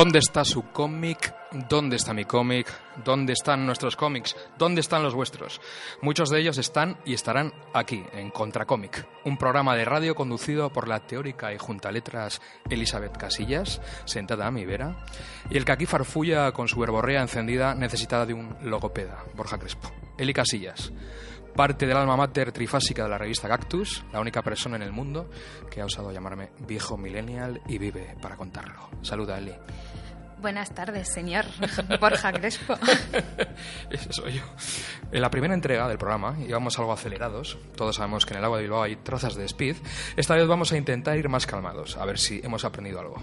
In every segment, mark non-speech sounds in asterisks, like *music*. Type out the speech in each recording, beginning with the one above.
¿Dónde está su cómic? ¿Dónde está mi cómic? ¿Dónde están nuestros cómics? ¿Dónde están los vuestros? Muchos de ellos están y estarán aquí, en Contracómic, un programa de radio conducido por la teórica y junta letras Elizabeth Casillas, sentada a mi vera, y el que aquí farfulla con su verborrea encendida necesitada de un logopeda, Borja Crespo. Eli Casillas, parte del alma mater trifásica de la revista Cactus, la única persona en el mundo que ha osado llamarme viejo millennial y vive para contarlo. Saluda, Eli. Buenas tardes, señor *laughs* Borja Crespo. *laughs* Ese soy yo. En la primera entrega del programa íbamos algo acelerados. Todos sabemos que en el agua de Bilbao hay trazas de speed. Esta vez vamos a intentar ir más calmados, a ver si hemos aprendido algo.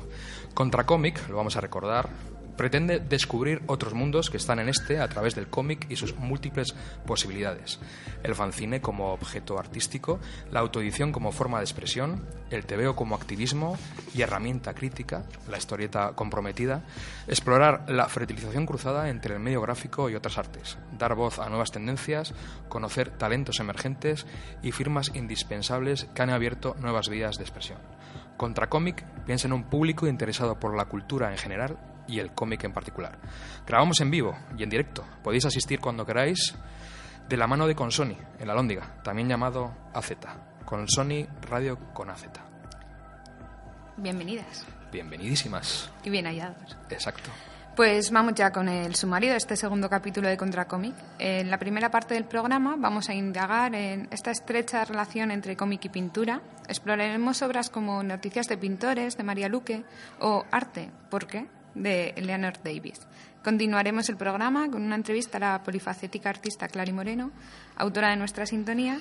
Contra Cómic, lo vamos a recordar, pretende descubrir otros mundos que están en este a través del cómic y sus múltiples posibilidades. El fanzine como objeto artístico, la autoedición como forma de expresión, el tebeo como activismo y herramienta crítica, la historieta comprometida, explorar la fertilización cruzada entre el medio gráfico y otras artes, dar voz a nuevas tendencias, conocer talentos emergentes y firmas indispensables que han abierto nuevas vías de expresión. Contra Cómic piensa en un público interesado por la cultura en general y el cómic en particular. Grabamos en vivo y en directo. Podéis asistir cuando queráis de la mano de Consoni, en la Lóndiga, también llamado AZ. Consoni Radio con AZ. Bienvenidas. Bienvenidísimas. Y bien hallados. Exacto. Pues vamos ya con el sumario de este segundo capítulo de Contracómic. En la primera parte del programa vamos a indagar en esta estrecha relación entre cómic y pintura. Exploraremos obras como Noticias de Pintores de María Luque o Arte, ¿por qué? De Eleanor Davis. Continuaremos el programa con una entrevista a la polifacética artista Clary Moreno, autora de nuestra sintonía,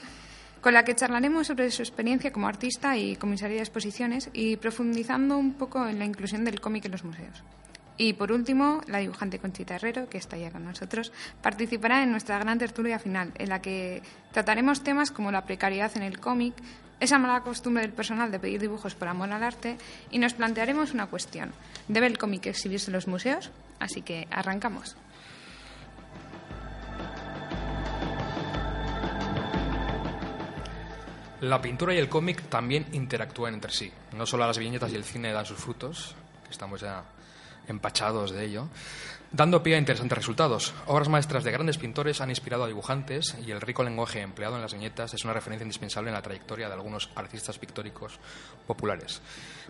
con la que charlaremos sobre su experiencia como artista y comisaria de exposiciones y profundizando un poco en la inclusión del cómic en los museos. Y por último, la dibujante Conchita Herrero, que está ya con nosotros, participará en nuestra gran tertulia final, en la que trataremos temas como la precariedad en el cómic, esa mala costumbre del personal de pedir dibujos por amor al arte y nos plantearemos una cuestión. ¿Debe el cómic exhibirse en los museos? Así que arrancamos. La pintura y el cómic también interactúan entre sí. No solo las viñetas y el cine dan sus frutos, que estamos ya empachados de ello, dando pie a interesantes resultados. Obras maestras de grandes pintores han inspirado a dibujantes y el rico lenguaje empleado en las viñetas es una referencia indispensable en la trayectoria de algunos artistas pictóricos populares.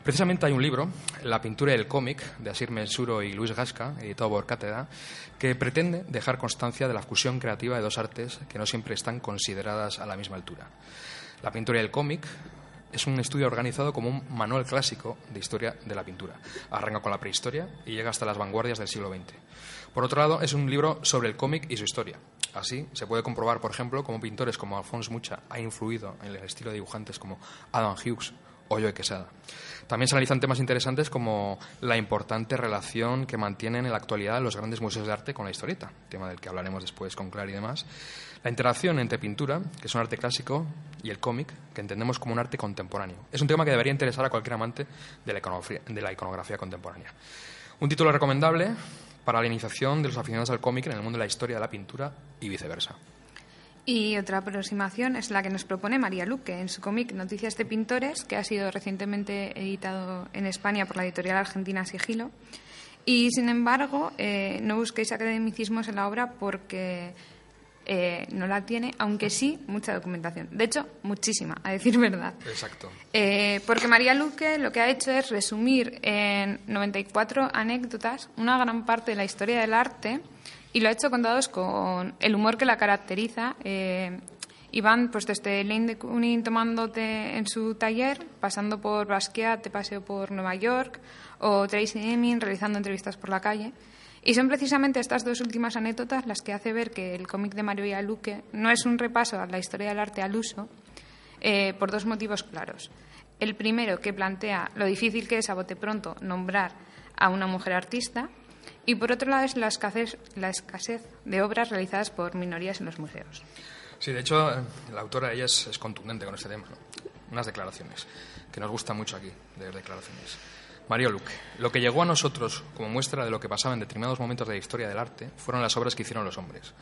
Precisamente hay un libro, La pintura y el cómic, de Asir Mensuro y Luis Gasca, editado por Cátedra, que pretende dejar constancia de la fusión creativa de dos artes que no siempre están consideradas a la misma altura. La pintura y el cómic es un estudio organizado como un manual clásico de historia de la pintura. Arranca con la prehistoria y llega hasta las vanguardias del siglo XX. Por otro lado, es un libro sobre el cómic y su historia. Así, se puede comprobar, por ejemplo, cómo pintores como Alphonse Mucha ha influido en el estilo de dibujantes como Adam Hughes o Joe Quesada. También se analizan temas interesantes como la importante relación que mantienen en la actualidad los grandes museos de arte con la historieta, tema del que hablaremos después con Clar y demás. La interacción entre pintura, que es un arte clásico, y el cómic, que entendemos como un arte contemporáneo. Es un tema que debería interesar a cualquier amante de la iconografía, contemporánea. Un título recomendable para la iniciación de los aficionados al cómic en el mundo de la historia de la pintura y viceversa. Y otra aproximación es la que nos propone María Luque en su cómic Noticias de Pintores, que ha sido recientemente editado en España por la editorial argentina Sigilo. Y sin embargo, eh, no busquéis academicismos en la obra porque eh, no la tiene, aunque sí mucha documentación. De hecho, muchísima, a decir *laughs* verdad. Exacto. Eh, porque María Luque lo que ha hecho es resumir en 94 anécdotas una gran parte de la historia del arte y lo ha hecho contados con el humor que la caracteriza. Eh, y van pues desde Lane de Kooning tomándote en su taller, pasando por Basquiat, te paseo por Nueva York, o Tracy Emin realizando entrevistas por la calle. Y son precisamente estas dos últimas anécdotas las que hace ver que el cómic de María Luque no es un repaso a la historia del arte al uso, eh, por dos motivos claros. El primero, que plantea lo difícil que es a bote pronto nombrar a una mujer artista, y por otro lado es la escasez, la escasez de obras realizadas por minorías en los museos. Sí, de hecho, la autora ella es, contundente con este tema. Unas declaraciones que nos gustan mucho aquí, de declaraciones. Mario Luque, lo que llegó a nosotros como muestra de lo que pasaba en determinados momentos de la historia del arte fueron las obras que hicieron los hombres.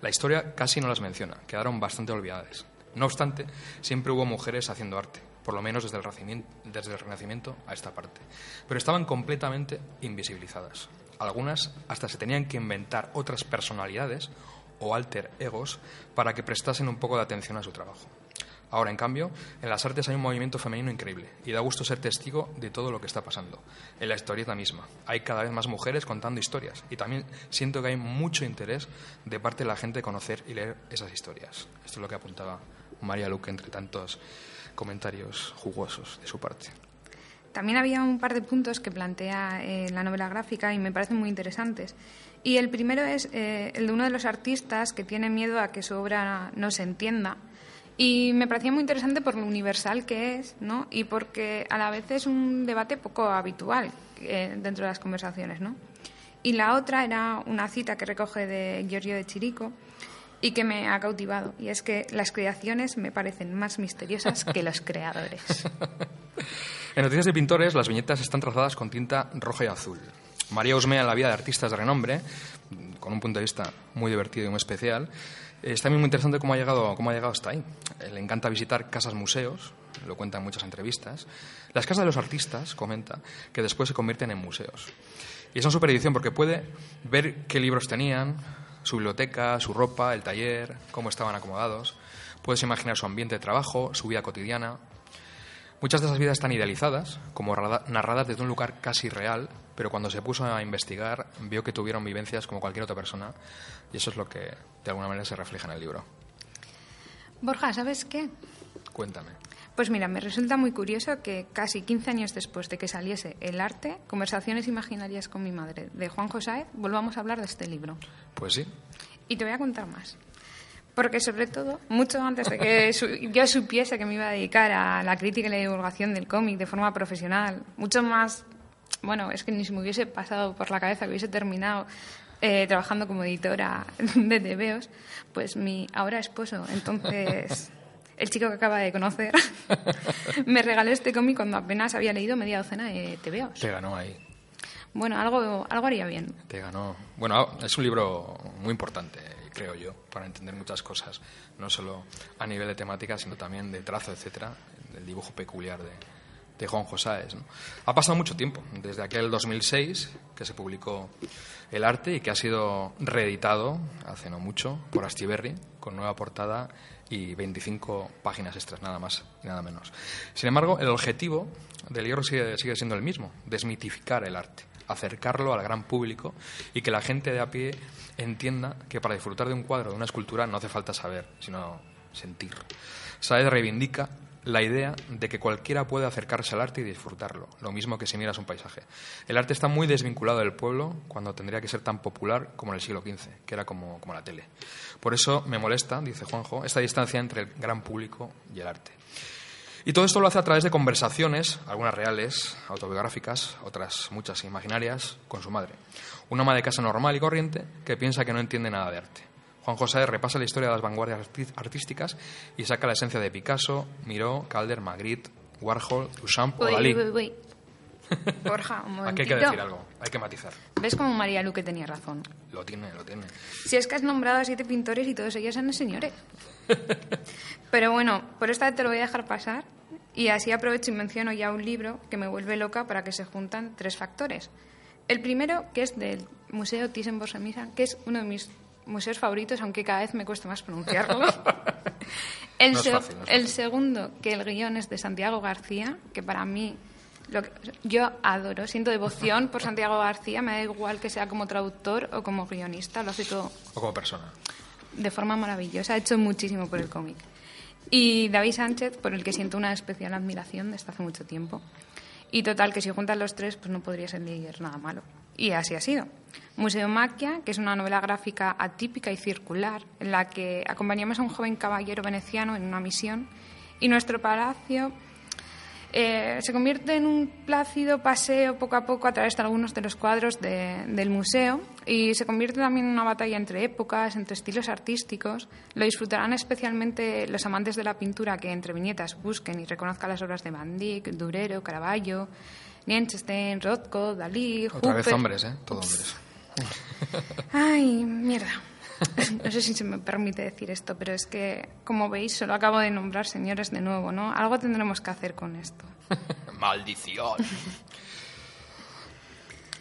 La historia casi no las menciona, quedaron bastante olvidadas. No obstante, siempre hubo mujeres haciendo arte. por lo menos desde el, Renacimiento, desde el Renacimiento a esta parte. Pero estaban completamente invisibilizadas. Algunas hasta se tenían que inventar otras personalidades o alter egos para que prestasen un poco de atención a su trabajo. Ahora, en cambio, en las artes hay un movimiento femenino increíble y da gusto ser testigo de todo lo que está pasando. En la historieta misma hay cada vez más mujeres contando historias y también siento que hay mucho interés de parte de la gente de conocer y leer esas historias. Esto es lo que apuntaba María Luque entre tantos comentarios jugosos de su parte. También había un par de puntos que plantea eh, la novela gráfica y me parecen muy interesantes. Y el primero es eh, el de uno de los artistas que tiene miedo a que su obra no se entienda. Y me parecía muy interesante por lo universal que es, ¿no? Y porque a la vez es un debate poco habitual eh, dentro de las conversaciones, ¿no? Y la otra era una cita que recoge de Giorgio de Chirico y que me ha cautivado. Y es que las creaciones me parecen más misteriosas que los *laughs* creadores. en Noticias de Pintores, las viñetas están trazadas con tinta roja y azul. María Osmea en la vida de artistas de renombre, con un punto de vista muy divertido y muy especial. Es también muy interesante cómo ha llegado, cómo ha llegado hasta ahí. Le encanta visitar casas museos, lo cuenta en muchas entrevistas. Las casas de los artistas, comenta, que después se convierten en museos. Y son su edición porque puede ver qué libros tenían, su biblioteca, su ropa, el taller, cómo estaban acomodados. Puedes imaginar su ambiente de trabajo, su vida cotidiana. Muchas de esas vidas están idealizadas, como narradas desde un lugar casi real, pero cuando se puso a investigar vio que tuvieron vivencias como cualquier otra persona y eso es lo que de alguna manera se refleja en el libro. Borja, ¿sabes qué? Cuéntame. Pues mira, me resulta muy curioso que casi 15 años después de que saliese El arte, Conversaciones Imaginarias con mi madre, de Juan José, volvamos a hablar de este libro. Pues sí. Y te voy a contar más. Porque sobre todo, mucho antes de que *laughs* yo supiese que me iba a dedicar a la crítica y la divulgación del cómic de forma profesional, mucho más, bueno, es que ni se me hubiese pasado por la cabeza que hubiese terminado eh, trabajando como editora *laughs* de TVOs, pues mi ahora esposo, entonces *laughs* el chico que acaba de conocer, *laughs* me regaló este cómic cuando apenas había leído media docena de TVOs. Te ganó ahí. Bueno, algo, algo haría bien. Te ganó. Bueno, es un libro muy importante, creo yo, para entender muchas cosas, no solo a nivel de temática, sino también de trazo, etcétera, del dibujo peculiar de, de Juan Josáez. Ha pasado mucho tiempo, desde aquel 2006 que se publicó El arte y que ha sido reeditado hace no mucho por Astiberri con nueva portada y 25 páginas extras, nada más y nada menos. Sin embargo, el objetivo del libro sigue, sigue siendo el mismo, desmitificar el arte, acercarlo al gran público y que la gente de a pie entienda que para disfrutar de un cuadro, de una escultura, no hace falta saber, sino sentir. Saez reivindica la idea de que cualquiera puede acercarse al arte y disfrutarlo, lo mismo que si miras un paisaje. El arte está muy desvinculado del pueblo cuando tendría que ser tan popular como en el siglo XV, que era como, como la tele. Por eso me molesta, dice Juanjo, esta distancia entre el gran público y el arte. Y todo esto lo hace a través de conversaciones, algunas reales, autobiográficas, otras muchas imaginarias, con su madre. Una ama de casa normal y corriente que piensa que no entiende nada de arte. Juan José repasa la historia de las vanguardias artísticas y saca la esencia de Picasso, Miró, Calder, Magritte, Warhol, Duchamp o Dalí. *laughs* Borja, un Aquí hay que decir algo, hay que matizar. ¿Ves cómo María Luque tenía razón? Lo tiene, lo tiene. Si es que has nombrado a siete pintores y todos ellos son señores. Pero bueno, por esta vez te lo voy a dejar pasar y así aprovecho y menciono ya un libro que me vuelve loca para que se juntan tres factores. El primero, que es del Museo Thyssen-Bornemisza, que es uno de mis museos favoritos, aunque cada vez me cuesta más pronunciarlo. el, el segundo, que el guion es de Santiago García, que para mí lo yo adoro, siento devoción por Santiago García, me da igual que sea como traductor o como guionista, lo hace todo. O como persona. De forma maravillosa, ha hecho muchísimo por el cómic. Y David Sánchez, por el que siento una especial admiración desde hace mucho tiempo. Y total, que si juntan los tres, pues no podría ser nada malo. Y así ha sido. Museo Maquia, que es una novela gráfica atípica y circular, en la que acompañamos a un joven caballero veneciano en una misión y nuestro palacio eh, se convierte en un plácido paseo poco a poco a través de algunos de los cuadros del museo y se convierte también en una batalla entre épocas, entre estilos artísticos. Lo disfrutarán especialmente los amantes de la pintura que entre viñetas busquen y reconozcan las obras de Van Durero, Caravaggio, Liechtenstein, Rothko, Dalí, Otra vez hombres, ¿eh? Todos hombres. Ay, mierda. sé si se me permite decir esto, pero es que, como veis, solo acabo de nombrar señores de nuevo, ¿no? Algo tendremos que hacer con esto. *laughs* Maldición.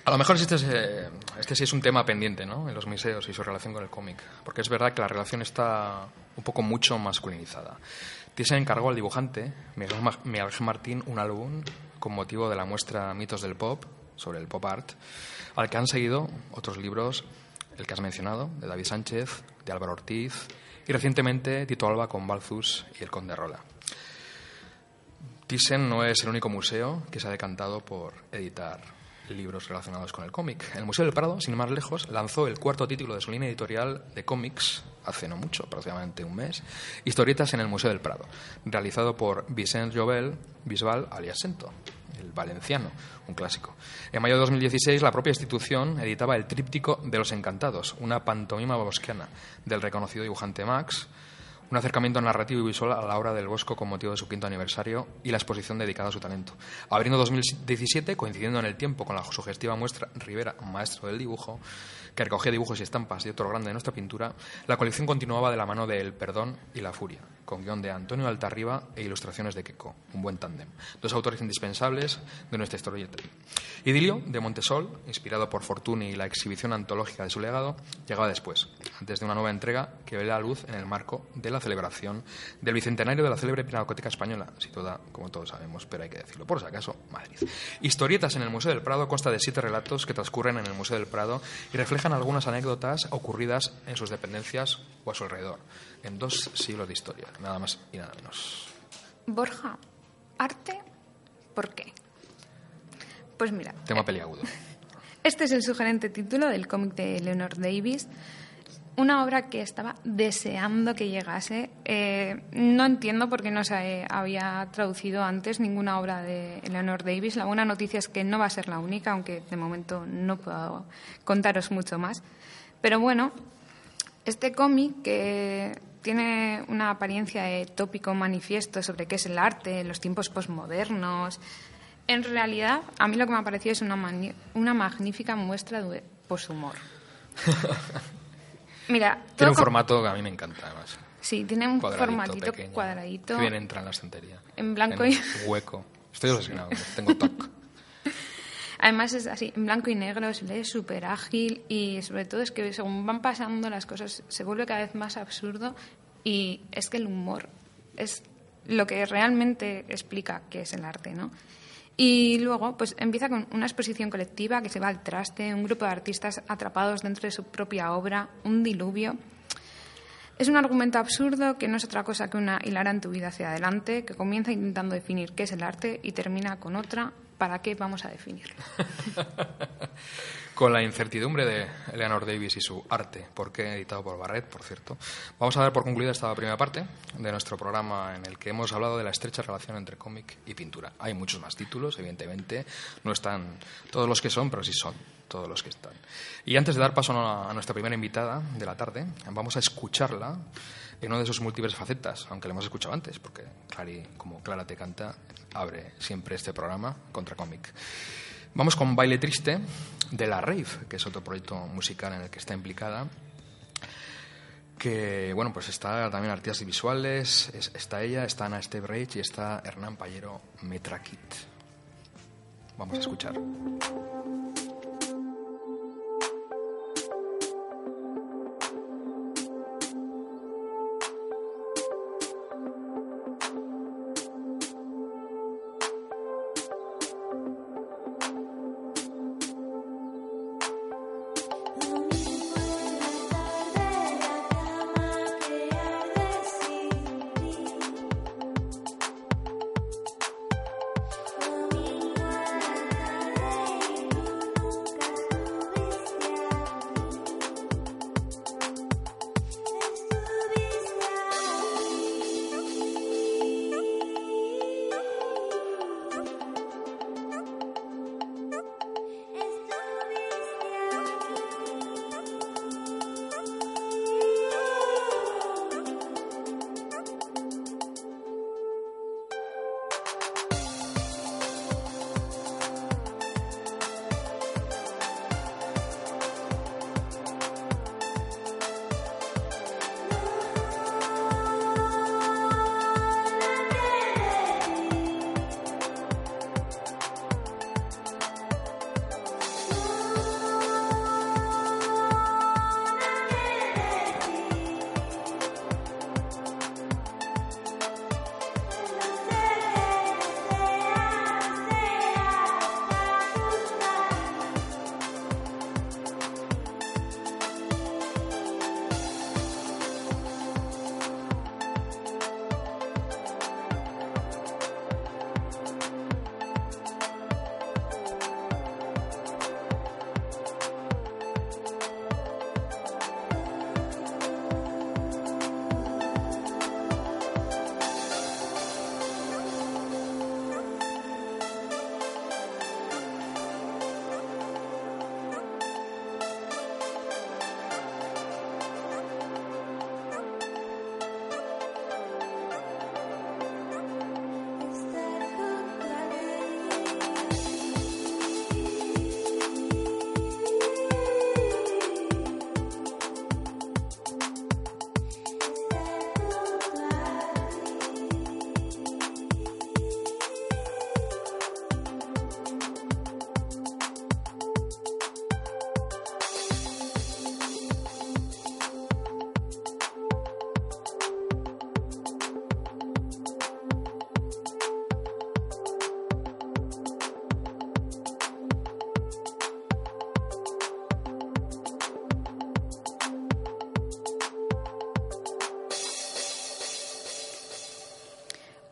A lo mejor este, es, eh, este sí es un tema pendiente ¿no? en los museos y su relación con el cómic, porque es verdad que la relación está un poco mucho masculinizada. Thyssen encargó al dibujante Miguel Martín un álbum con motivo de la muestra Mitos del Pop, sobre el pop art, al que han seguido otros libros, el que has mencionado, de David Sánchez, de Álvaro Ortiz y recientemente Tito Alba con Balzus y el Conde Rola. Thyssen no es el único museo que se ha decantado por editar libros relacionados con el cómic. El Museo del Prado, sin más lejos, lanzó el cuarto título de su línea editorial de cómics hace no mucho, aproximadamente un mes, Historietas en el Museo del Prado, realizado por Vicente Jovel Bisbal alias Sento, el valenciano, un clásico. En mayo de 2016, la propia institución editaba el tríptico de los encantados, una pantomima bosquiana del reconocido dibujante Max, un acercamiento narrativo y visual a la obra del Bosco con motivo de su quinto aniversario y la exposición dedicada a su talento. Abriendo 2017, coincidiendo en el tiempo con la sugestiva muestra Rivera, maestro del dibujo, que recogía dibujos y estampas de otro grande de nuestra pintura, la colección continuaba de la mano de El Perdón y la Furia, con guion de Antonio Altarriba e ilustraciones de Queco, un buen tándem. Dos autores indispensables de nuestra historieta. Idilio, de Montesol, inspirado por Fortuny y la exhibición antológica de su legado, llegaba después, antes de una nueva entrega que ve la luz en el marco de la celebración del bicentenario de la célebre Pinacoteca Española, situada, como todos sabemos, pero hay que decirlo por si acaso, Madrid. Historietas en el Museo del Prado consta de siete relatos que transcurren en el Museo del Prado y reflejan algunas anécdotas ocurridas en sus dependencias o a su alrededor, en dos siglos de historia, nada más y nada menos. Borja, arte, ¿por qué? Pues mira. Tema peliagudo. *laughs* Este es el sugerente título del cómic de Leonard Davis una obra que estaba deseando que llegase. Eh, no entiendo por qué no se había traducido antes ninguna obra de Eleanor Davis. La buena noticia es que no va a ser la única, aunque de momento no puedo contaros mucho más. Pero bueno, este cómic que tiene una apariencia de tópico manifiesto sobre qué es el arte en los tiempos posmodernos. En realidad, a mí lo que me ha parecido es una, una magnífica muestra de poshumor. *laughs* Mira, tiene un formato que a mí me encanta, además. Sí, tiene un formatito cuadradito. Que bien entra en la estantería. En blanco y. Hueco. Estoy obsesionado, *laughs* tengo TOC. Además es así, en blanco y negro, se lee súper ágil y sobre todo es que según van pasando las cosas se vuelve cada vez más absurdo y es que el humor es lo que realmente explica qué es el arte, ¿no? Y luego, pues empieza con una exposición colectiva que se va al traste, un grupo de artistas atrapados dentro de su propia obra, un diluvio. Es un argumento absurdo que no es otra cosa que una hilarante vida hacia adelante, que comienza intentando definir qué es el arte y termina con otra, ¿para qué vamos a definirlo? *laughs* con la incertidumbre de Eleanor Davis y su arte, porque editado por Barrett, por cierto, vamos a dar por concluida esta primera parte de nuestro programa en el que hemos hablado de la estrecha relación entre cómic y pintura. Hay muchos más títulos, evidentemente, no están todos los que son, pero sí son todos los que están. Y antes de dar paso a nuestra primera invitada de la tarde, vamos a escucharla en una de sus múltiples facetas, aunque la hemos escuchado antes, porque Clary, como Clara te canta, abre siempre este programa contra cómic. Vamos con Baile Triste de la Rave, que es otro proyecto musical en el que está implicada. Que, bueno, pues está también artistas visuales, está ella, está Ana Steve y está Hernán Payero Metrakit. Vamos a escuchar.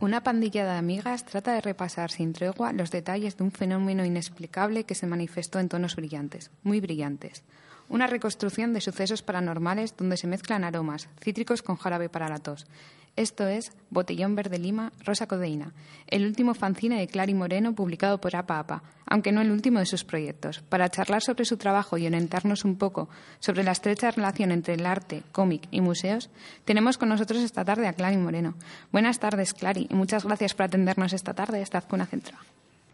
Una pandilla de amigas trata de repasar sin tregua los detalles de un fenómeno inexplicable que se manifestó en tonos brillantes, muy brillantes. Una reconstrucción de sucesos paranormales donde se mezclan aromas, cítricos con jarabe para la tos. Esto es Botellón Verde Lima, Rosa Codeína, el último fanzine de Clary Moreno publicado por APA APA, aunque no el último de sus proyectos. Para charlar sobre su trabajo y orientarnos un poco sobre la estrecha relación entre el arte, cómic y museos, tenemos con nosotros esta tarde a Clary Moreno. Buenas tardes, Clary, y muchas gracias por atendernos esta tarde esta Azcuna Centro.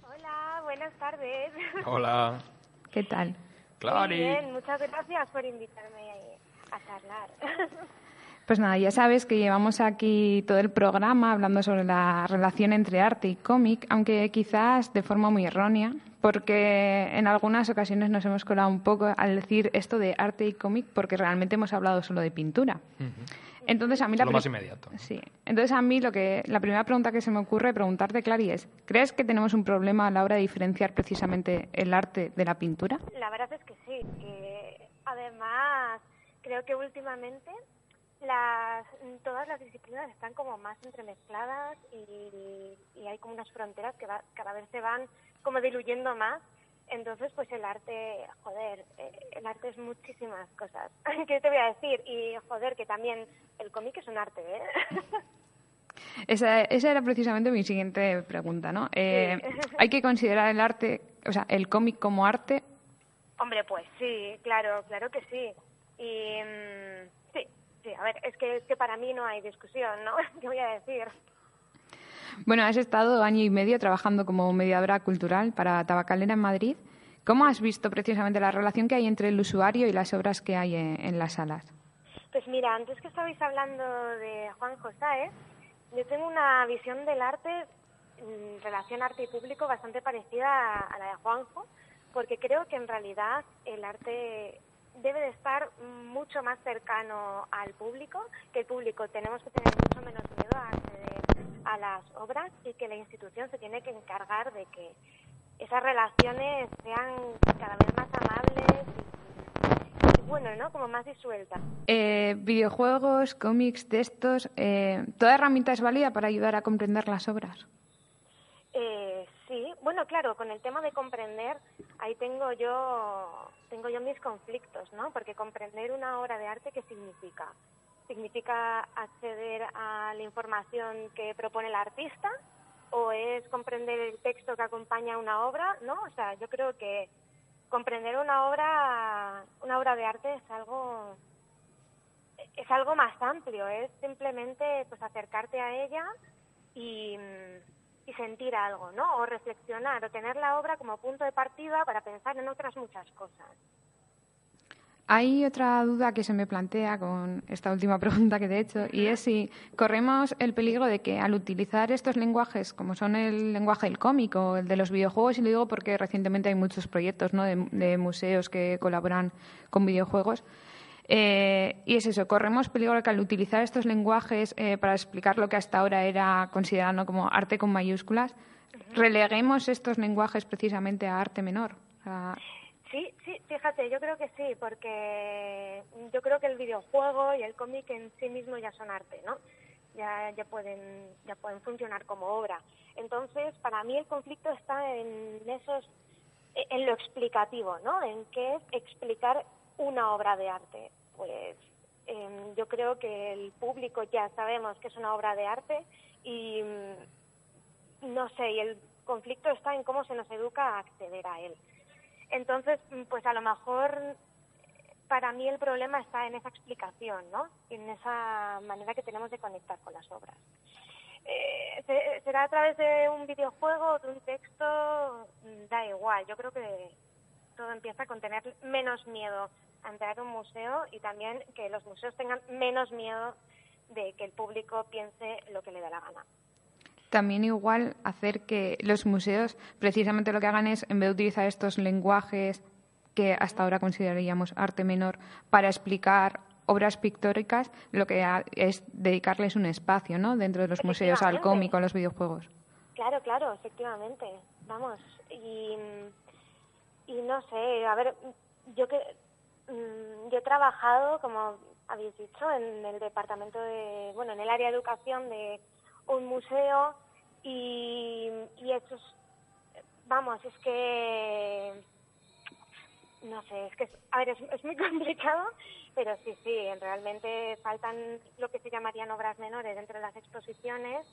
Hola, buenas tardes. Hola. ¿Qué tal? Clary. Muy bien, muchas gracias por invitarme a charlar. *laughs* Pues nada, ya sabes que llevamos aquí todo el programa hablando sobre la relación entre arte y cómic, aunque quizás de forma muy errónea, porque en algunas ocasiones nos hemos colado un poco al decir esto de arte y cómic, porque realmente hemos hablado solo de pintura. Entonces a mí la lo más inmediato. Sí. Entonces a mí lo que la primera pregunta que se me ocurre preguntarte, Clary, es ¿crees que tenemos un problema a la hora de diferenciar precisamente el arte de la pintura? La verdad es que sí, que además creo que últimamente las, todas las disciplinas están como más entremezcladas y, hay como unas fronteras que cada vez se van como diluyendo más. Entonces, pues el arte, joder, eh, el arte es muchísimas cosas. *laughs* ¿Qué te voy a decir? Y joder, que también el cómic es un arte, ¿eh? *laughs* Esa, esa, era precisamente mi siguiente pregunta, ¿no? Eh, ¿Hay que considerar el arte, o sea, el cómic como arte? Hombre, pues sí, claro, claro que sí. Y mm, sí, Sí, a ver, es que, es que para mí no hay discusión, ¿no? *laughs* ¿Qué voy a decir? Bueno, has estado año y medio trabajando como mediadora cultural para Tabacalera en Madrid. ¿Cómo has visto precisamente la relación que hay entre el usuario y las obras que hay en, las salas? Pues mira, antes que estabais hablando de Juan José, yo tengo una visión del arte, relación arte y público, bastante parecida a la de Juanjo, porque creo que en realidad el arte debe de estar mucho más cercano al público, que el público tenemos que tener mucho menos miedo a acceder a las obras y que la institución se tiene que encargar de que esas relaciones sean cada vez más amables y, bueno, ¿no? Como más disueltas. Eh, videojuegos, cómics, textos, eh, ¿toda herramienta es válida para ayudar a comprender las obras? Eh, sí, bueno, claro, con el tema de comprender, ahí tengo yo, tengo yo mis conflictos, ¿no? Porque comprender una obra de arte, ¿qué significa? ¿Significa acceder a la información que propone el artista? ¿O es comprender el texto que acompaña una obra? ¿No? O sea, yo creo que comprender una obra, una obra de arte es algo es algo más amplio, es simplemente pues acercarte a ella y, y sentir algo, ¿no? O reflexionar, o tener la obra como punto de partida para pensar en otras muchas cosas. Hay otra duda que se me plantea con esta última *laughs* pregunta que te he hecho, y es si corremos el peligro de que al utilizar estos lenguajes, como son el lenguaje del cómic o el de los videojuegos, y lo digo porque recientemente hay muchos proyectos ¿no? de museos que colaboran con videojuegos, eh, y es eso, corremos peligro que al utilizar estos lenguajes eh, para explicar lo que hasta ahora era considerado como arte con mayúsculas, releguemos estos lenguajes precisamente a arte menor. Sí, sí, fíjate, yo creo que sí, porque yo creo que el videojuego y el cómic en sí mismo ya son arte, ¿no? Ya, ya, pueden, ya pueden funcionar como obra. Entonces, para mí el conflicto está en esos, en lo explicativo, ¿no? En qué es explicar una obra de arte? Pues em, yo creo que el público ya sabemos que es una obra de arte y mm, no sé, y el conflicto está en cómo se nos educa a acceder a él. Entonces, mm, pues a lo mejor para mí el problema está en esa explicación, ¿no? En esa manera que tenemos de conectar con las obras. Eh, será a través de un videojuego o de un texto, mm, da igual. Yo creo que todo empieza con tener menos miedo a entrar a un museo y también que los museos tengan menos miedo de que el público piense lo que le da la gana. También igual hacer que los museos precisamente lo que hagan es, en vez de utilizar estos lenguajes que hasta ahora consideraríamos arte menor, para explicar obras pictóricas, lo que es dedicarles un espacio ¿no? dentro de los museos al cómic o a los videojuegos. Claro, claro, efectivamente. Vamos, y, y no sé, a ver, yo que Mm, yo he trabajado, como habéis dicho, en el departamento de, bueno, en el área de educación de un museo y, y eso es, vamos, es que, no sé, es que, a ver, es, muy *laughs* complicado, pero sí, sí, realmente faltan lo que se llamarían obras menores dentro de las exposiciones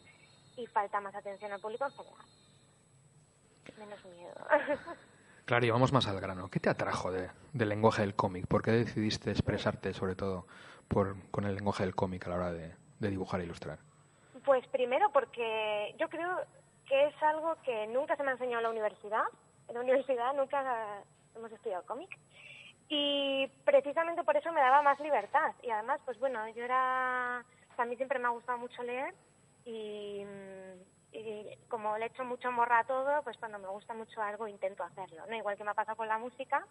y falta más atención al público en general. Menos miedo. *laughs* Claro, y vamos más al grano. ¿Qué te atrajo de, del lenguaje del cómic? ¿Por qué decidiste expresarte, sobre todo, por, con el lenguaje del cómic a la hora de dibujar e ilustrar? Pues primero porque yo creo que es algo que nunca se me ha enseñado en la universidad. En la universidad nunca hemos estudiado cómic. Y precisamente por eso me daba más libertad. Y además, pues bueno, yo era... A mí siempre me ha gustado mucho leer y, y como le echo mucho morra a todo, pues cuando me gusta mucho algo intento hacerlo, ¿no? Igual que me ha pasado con la música,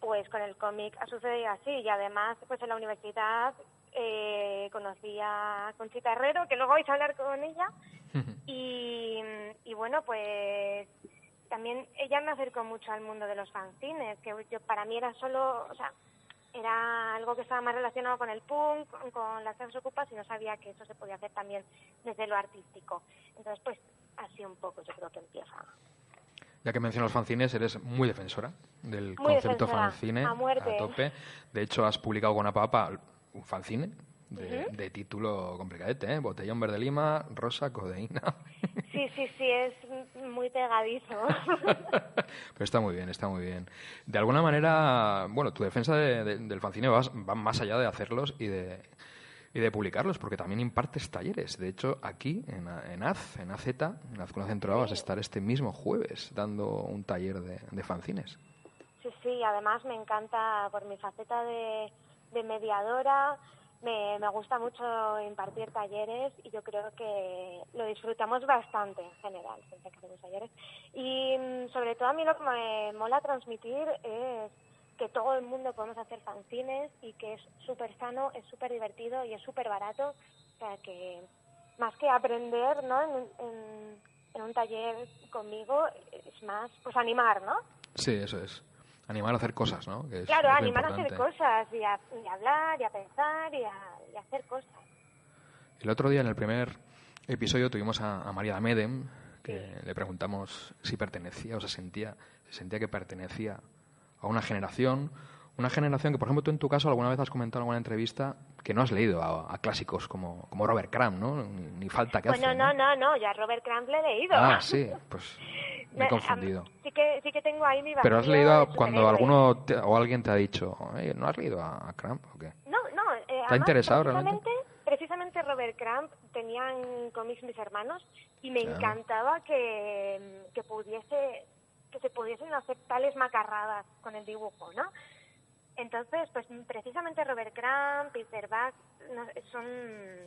pues con el cómic ha sucedido así. Y además, pues en la universidad eh, conocí a Conchita Herrero, que luego vais a hablar con ella. y, y bueno, pues también ella me acercó mucho al mundo de los fanzines, que yo para mí era solo, o sea, era algo que estaba más relacionado con el punk, con, con las clases ocupas y no sabía que eso se podía hacer también desde lo artístico. Entonces, pues así un poco yo creo que empieza. Ya que mencionas los fanzines, eres muy defensora del Muy concepto defensora, fanzine a muerte. tope. De hecho, has publicado con Apapa un fanzine de, de título complicadete, ¿eh? Botellón verde lima, rosa, codeína. *laughs* Sí, sí, sí, es muy pegadizo. *laughs* Pero está muy bien, está muy bien. De alguna manera, bueno, tu defensa de- de- del fanzine va más allá de hacerlos y de, y de publicarlos, porque también impartes talleres. De hecho, aquí, en, en AZ, en AZ, en Azcona Centro, vas a estar este mismo jueves dando un taller de, de fanzines. Sí, sí, además me encanta por mi faceta de, de mediadora, me, me gusta mucho impartir talleres y yo creo que lo disfrutamos bastante en general, que talleres. Y mm, sobre todo a mí lo que me mola transmitir es que todo el mundo podemos hacer fanzines y que es súper sano, es súper divertido y es súper barato. O sea que más que aprender ¿no? en, en- en un taller conmigo, es más pues animar, ¿no? Sí, eso es. Animar a hacer cosas, ¿no? Que Claro, animar a hacer cosas y a, y a hablar y a pensar y a, y a hacer cosas. El otro día, en el primer episodio, tuvimos a, a María Medem, que le preguntamos si pertenecía o se sentía, se sentía que pertenecía a una generación, una generación que, por ejemplo, tú en tu caso alguna vez has comentado en alguna entrevista que no has leído a, a clásicos como, como Robert Crumb, ¿no? Ni, ni falta que Bueno, hace, no, no, no, yo a Robert Crumb le he leído. Ah, *laughs* sí, pues me he confundido. sí, que, sí que tengo ahí mi Pero has leído a- cuando alguno te- o alguien te ha dicho, "Oye, ¿no has leído a, a Crumb o qué? No, no. Eh, ha además, interesado precisamente, precisamente Robert Crumb tenían cómics mis hermanos y me encantaba que, que pudiese que se pudiesen hacer tales macarradas con el dibujo, ¿no? Entonces, pues precisamente Robert Crumb, Peter Buck, no- son,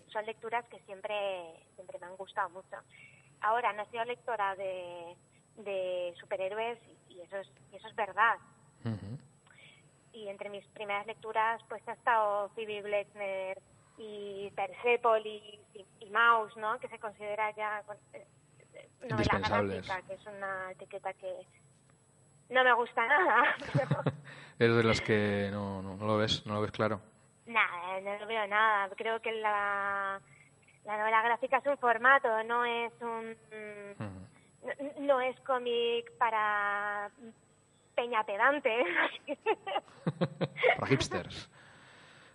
son lecturas que siempre, siempre me han gustado mucho. Ahora, no he sido lectora de, de superhéroes y, eso es, y eso es verdad. Y entre mis primeras lecturas, pues ha estado Phoebe Blechner y Persepolis y, y Maus, ¿no? Que se considera ya eh, eh, novela gráfica, que es una etiqueta que no me gusta nada. *laughs* pero- *laughs* Eres de los que no, no, no lo ves, no lo ves claro. Nada, no veo nada. Creo que la, la novela gráfica es un formato, no es un. No, no es cómic para peña pedante. Para hipsters.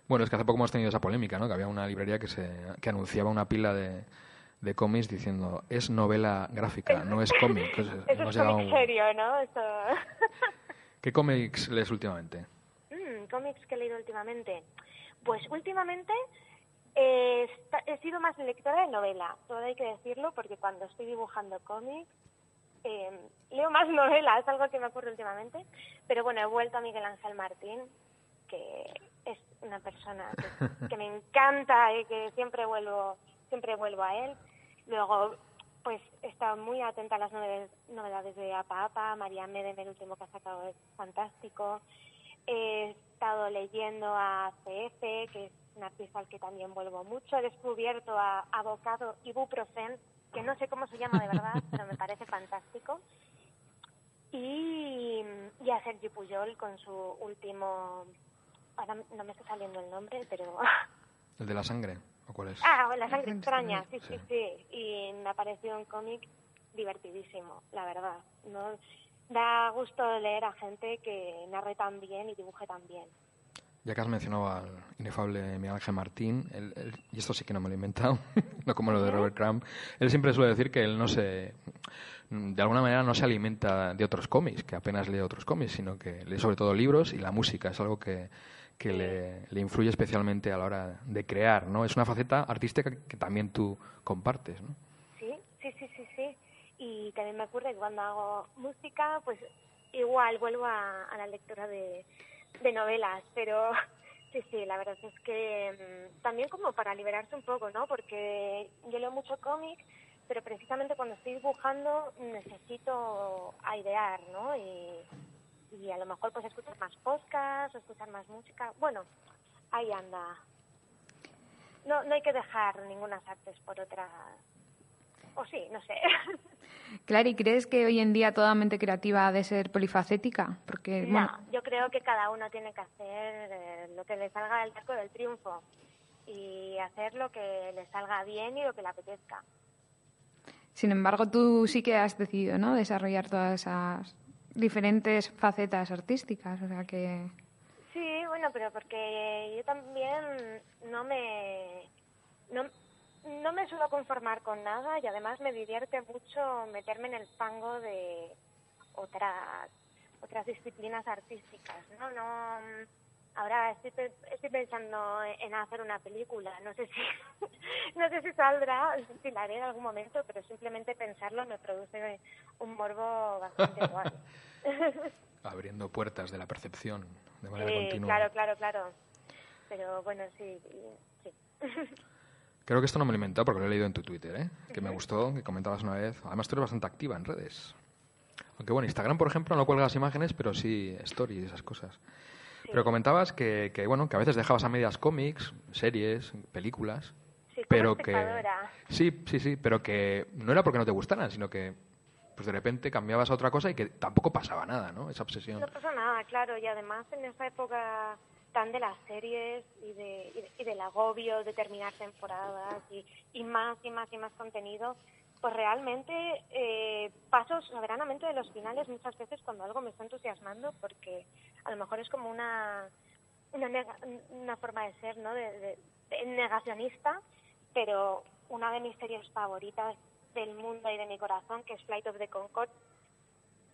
Bueno, es que hace poco hemos tenido esa polémica, ¿no? Que había una librería que se que anunciaba una pila de, de cómics diciendo es novela gráfica, no es cómic. Entonces, Eso hemos es cómic un- serio, ¿no? Eso... ¿Qué cómics lees últimamente? Mm, cómics que he leído últimamente. Pues últimamente eh, he sido más lectora de novela, todo hay que decirlo, porque cuando estoy dibujando cómics eh, leo más *laughs* novela, es algo que me ocurre últimamente. Pero bueno, he vuelto a Miguel Ángel Martín, que es una persona que, *laughs* que me encanta y que siempre vuelvo, siempre vuelvo a él. Luego, pues he estado muy atenta a las novedades, novedades de Apa Apa, María Medem, el último que ha sacado es fantástico. He estado leyendo a CF, que es un artista al que también vuelvo mucho. He descubierto a Abocado Ibuprofen, que no sé cómo se llama de verdad, *laughs* pero me parece fantástico. Y, y a Sergi Pujol con su último... Ahora no me está saliendo el nombre, pero... El de la sangre. ¿O cuál es? Ah, La sangre extraña, sí, sí, sí. Y me ha parecido un cómic divertidísimo, la verdad. ¿no? Da gusto leer a gente que narre tan bien y dibuje tan bien. Ya que has mencionado al inefable Miguel Ángel Martín, y esto sí que no me lo he inventado, *laughs* no como lo de Robert Crumb, él siempre suele decir que él no se, de alguna manera no se alimenta de otros cómics, que apenas lee otros cómics, sino que lee sobre todo libros y la música, es algo que, que le, le, influye especialmente a la hora de crear, ¿no? Es una faceta artística que también tú compartes, ¿no? Sí, sí, sí, sí, sí. Y también me ocurre que cuando hago música, pues igual vuelvo a, a la lectura de de novelas, pero *laughs* sí, sí, la verdad es que mm, también como para liberarse un poco, ¿no? Porque yo leo mucho cómic, pero precisamente cuando estoy dibujando necesito airear, ¿no? Y, y a lo mejor pues escuchar más podcasts escuchar más música. Bueno, ahí anda. No, no hay que dejar ninguna artes por otras o sí, no sé. Clary, ¿crees que hoy en día toda mente creativa ha de ser polifacética? Porque, no, yo creo que cada uno tiene que hacer eh, lo que le salga del arco del triunfo y hacer lo que le salga bien y lo que le apetezca. Sin embargo, tú sí que has decidido, ¿no? Desarrollar todas esas diferentes facetas artísticas, o sea que... Sí, bueno, pero porque yo también no me... No, no me suelo conformar con nada y además me divierte mucho meterme en el fango de otras otras disciplinas artísticas, ¿no? No ahora estoy, estoy pensando en hacer una película, no sé si *laughs* no sé si saldrá, si la haré en algún momento, pero simplemente pensarlo me produce un morbo bastante *laughs* igual. Abriendo puertas de la percepción de manera sí, continua. Claro, claro, claro. Pero bueno, sí, sí. *laughs* Creo que esto no me lo he inventado porque lo he leído en tu Twitter, ¿eh? que me gustó, que comentabas una vez. Además, tú eres bastante activa en redes. Aunque bueno, Instagram, por ejemplo, no cuelgas imágenes, pero sí stories y esas cosas. Pero comentabas que, que, bueno, que a veces dejabas a medias cómics, series, películas. Sí, pero que sí, sí, sí, pero que no era porque no te gustaran, sino que pues de repente cambiabas a otra cosa y que tampoco pasaba nada, ¿no? Esa obsesión. No pasa nada, claro, y además en esa época de las series y, de, y, del agobio de terminar temporadas y, y, más y más y más contenido, pues realmente eh, paso soberanamente de los finales muchas veces cuando algo me está entusiasmando porque a lo mejor es como una, una, una forma de ser, ¿no? De, negacionista, pero una de mis series favoritas del mundo y de mi corazón, que es Flight of the Concord,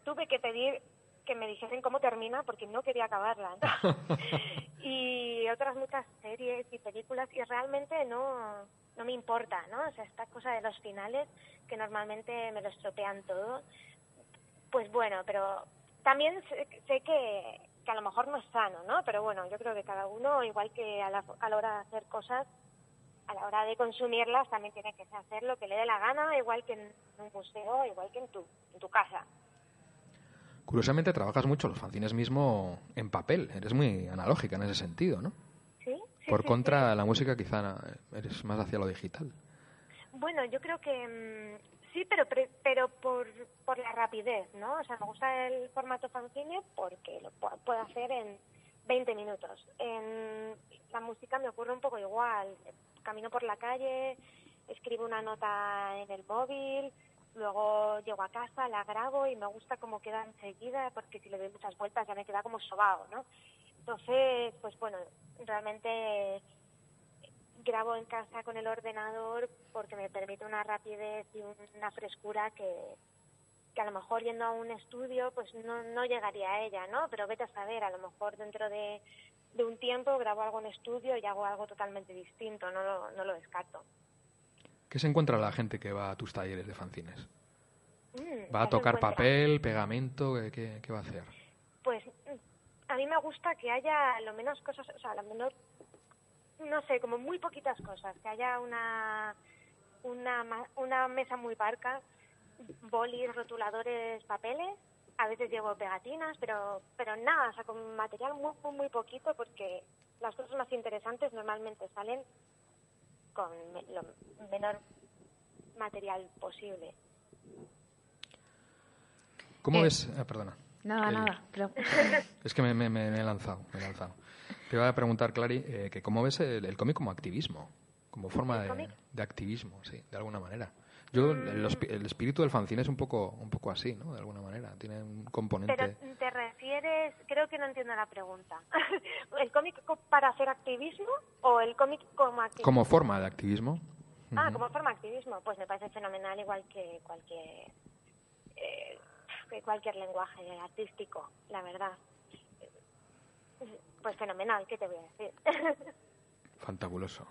tuve que pedir que me dijesen cómo termina porque no quería acabarla. *laughs* y otras muchas series y películas y realmente no, no me importa, ¿no? O sea, esta cosa de los finales que normalmente me lo estropean todo, pues bueno, pero también sé, que, que, a lo mejor no es sano, ¿no? Pero bueno, yo creo que cada uno, igual que a la, a la hora de hacer cosas, a la hora de consumirlas también tiene que hacer lo que le dé la gana, igual que en un museo, igual que en tu, en tu casa. Curiosamente trabajas mucho los fanzines mismo en papel, eres muy analógica en ese sentido, ¿no? Sí. por contra, la música quizá eres más hacia lo digital. Bueno, yo creo que mm, sí, pero pero por, por la rapidez, ¿no? O sea, me gusta el formato fanzine porque lo puedo hacer en 20 minutos. En la música me ocurre un poco igual. Camino por la calle, escribo una nota en el móvil, Luego llego a casa, la grabo y me gusta cómo queda enseguida porque si le doy muchas vueltas ya me queda como sobado, ¿no? Entonces, pues bueno, realmente grabo en casa con el ordenador porque me permite una rapidez y una frescura que, que a lo mejor yendo a un estudio pues no, no llegaría a ella, ¿no? Pero vete a saber, a lo mejor dentro de, de un tiempo grabo algo en estudio y hago algo totalmente distinto, no lo, no lo descarto. ¿Qué se encuentra la gente que va a tus talleres de fanzines? Mm, ¿Va a tocar papel, pegamento? ¿qué, va a hacer? Pues mm, a mí me gusta que haya lo menos cosas, o sea, lo menos, no sé, como muy poquitas cosas, que haya una, una, una mesa muy parca, bolis, rotuladores, papeles, a veces llevo pegatinas, pero, pero nada, o sea, con material muy, muy, muy poquito porque las cosas más interesantes normalmente salen con lo menor material posible. ¿Cómo eh, ves? Ah, perdona. Nada, nada. *laughs* Es que me, he lanzado, me he lanzado. Te iba a preguntar, Clary, eh, que ¿cómo ves el, cómic como activismo? como forma de, de, activismo, sí, de alguna manera. Yo, el, el, espíritu del fanzine es un poco, un poco así, ¿no? De alguna manera. Tiene un componente. Pero te refieres, creo que no entiendo la pregunta. *laughs* ¿El cómic para hacer activismo o el cómic como activismo? Como forma de activismo. Ah, como forma de activismo. Pues me parece fenomenal, igual que cualquier, eh, que cualquier lenguaje artístico, la verdad. Pues fenomenal, ¿qué te voy a decir? *laughs* Fantabuloso.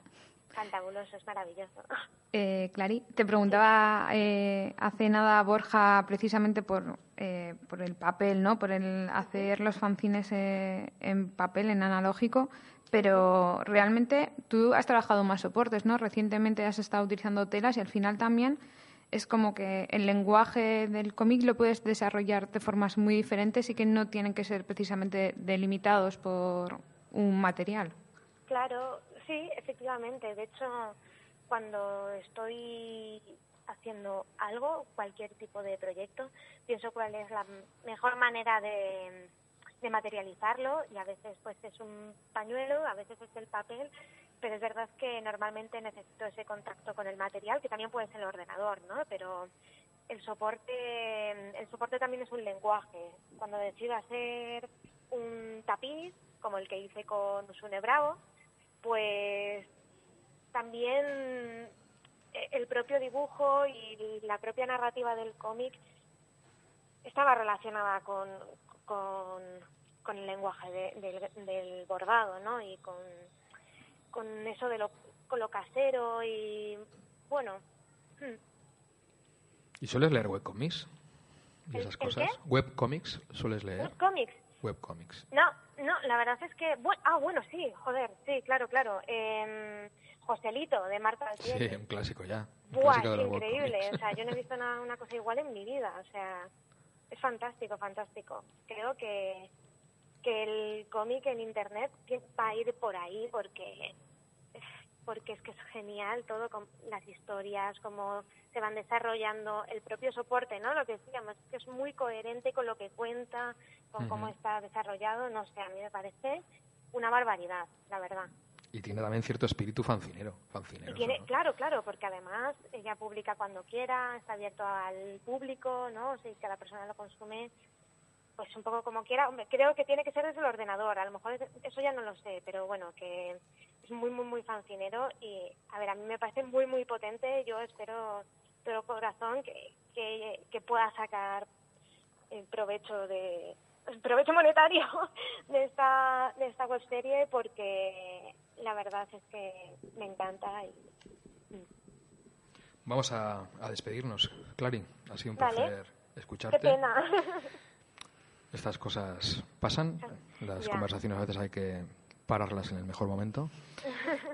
Fantabuloso, es maravilloso. *laughs* Eh, Clary, te preguntaba eh, hace nada Borja precisamente por, eh, por el papel, ¿no? Por el hacer los fanzines eh, en papel, en analógico, pero realmente tú has trabajado más soportes, ¿no? Recientemente has estado utilizando telas y al final también es como que el lenguaje del cómic lo puedes desarrollar de formas muy diferentes y que no tienen que ser precisamente delimitados por un material. Claro, sí, efectivamente. De hecho, cuando estoy haciendo algo, cualquier tipo de proyecto, pienso cuál es la mejor manera de, materializarlo y a veces pues es un pañuelo, a veces es el papel pero es verdad que normalmente necesito ese contacto con el material, que también puede ser el ordenador, ¿no? Pero el soporte, el soporte también es un lenguaje. Cuando decido hacer un tapiz, como el que hice con Usune Bravo, pues también el propio dibujo y la propia narrativa del cómic estaba relacionada con, con, el lenguaje del bordado, ¿no? Y con con eso de lo, con lo casero y bueno. ¿Y sueles leer webcomics? ¿Y esas cosas? ¿Webcomics sueles leer? ¿Webcomics? Webcomics. No, no, la verdad es que... Bueno, ah, bueno, sí, joder, sí, claro, claro. Eh, Joselito, de Marta Sí, un clásico ya. Buah, increíble. O sea, yo no he visto una, una cosa igual en mi vida. O sea, es fantástico, fantástico. Creo que que el cómic en internet va a ir por ahí porque porque es que es genial todo con las historias, cómo se van desarrollando, el propio soporte, ¿no? Lo que decíamos, que es muy coherente con lo que cuenta, con cómo está desarrollado, no sé, a mí me parece una barbaridad, la verdad. Y tiene también cierto espíritu fancinero. fancinero tiene, Claro, claro, porque además ella publica cuando quiera, está abierto al público, ¿no? O sea, cada persona lo consume pues un poco como quiera. Hombre, creo que tiene que ser desde el ordenador, a lo mejor eso ya no lo sé, pero bueno, que es muy, muy, muy fancinero y, a ver, a mí me parece muy, muy potente. Yo espero corazón que, que, pueda sacar el provecho de provecho monetario *laughs* de esta de esta web serie porque la verdad es que me encanta y mm. Vamos a, a despedirnos, Clary. Ha sido un placer escucharte. Qué pena. *laughs* Estas cosas pasan, las conversaciones a veces hay que pararlas en el mejor momento.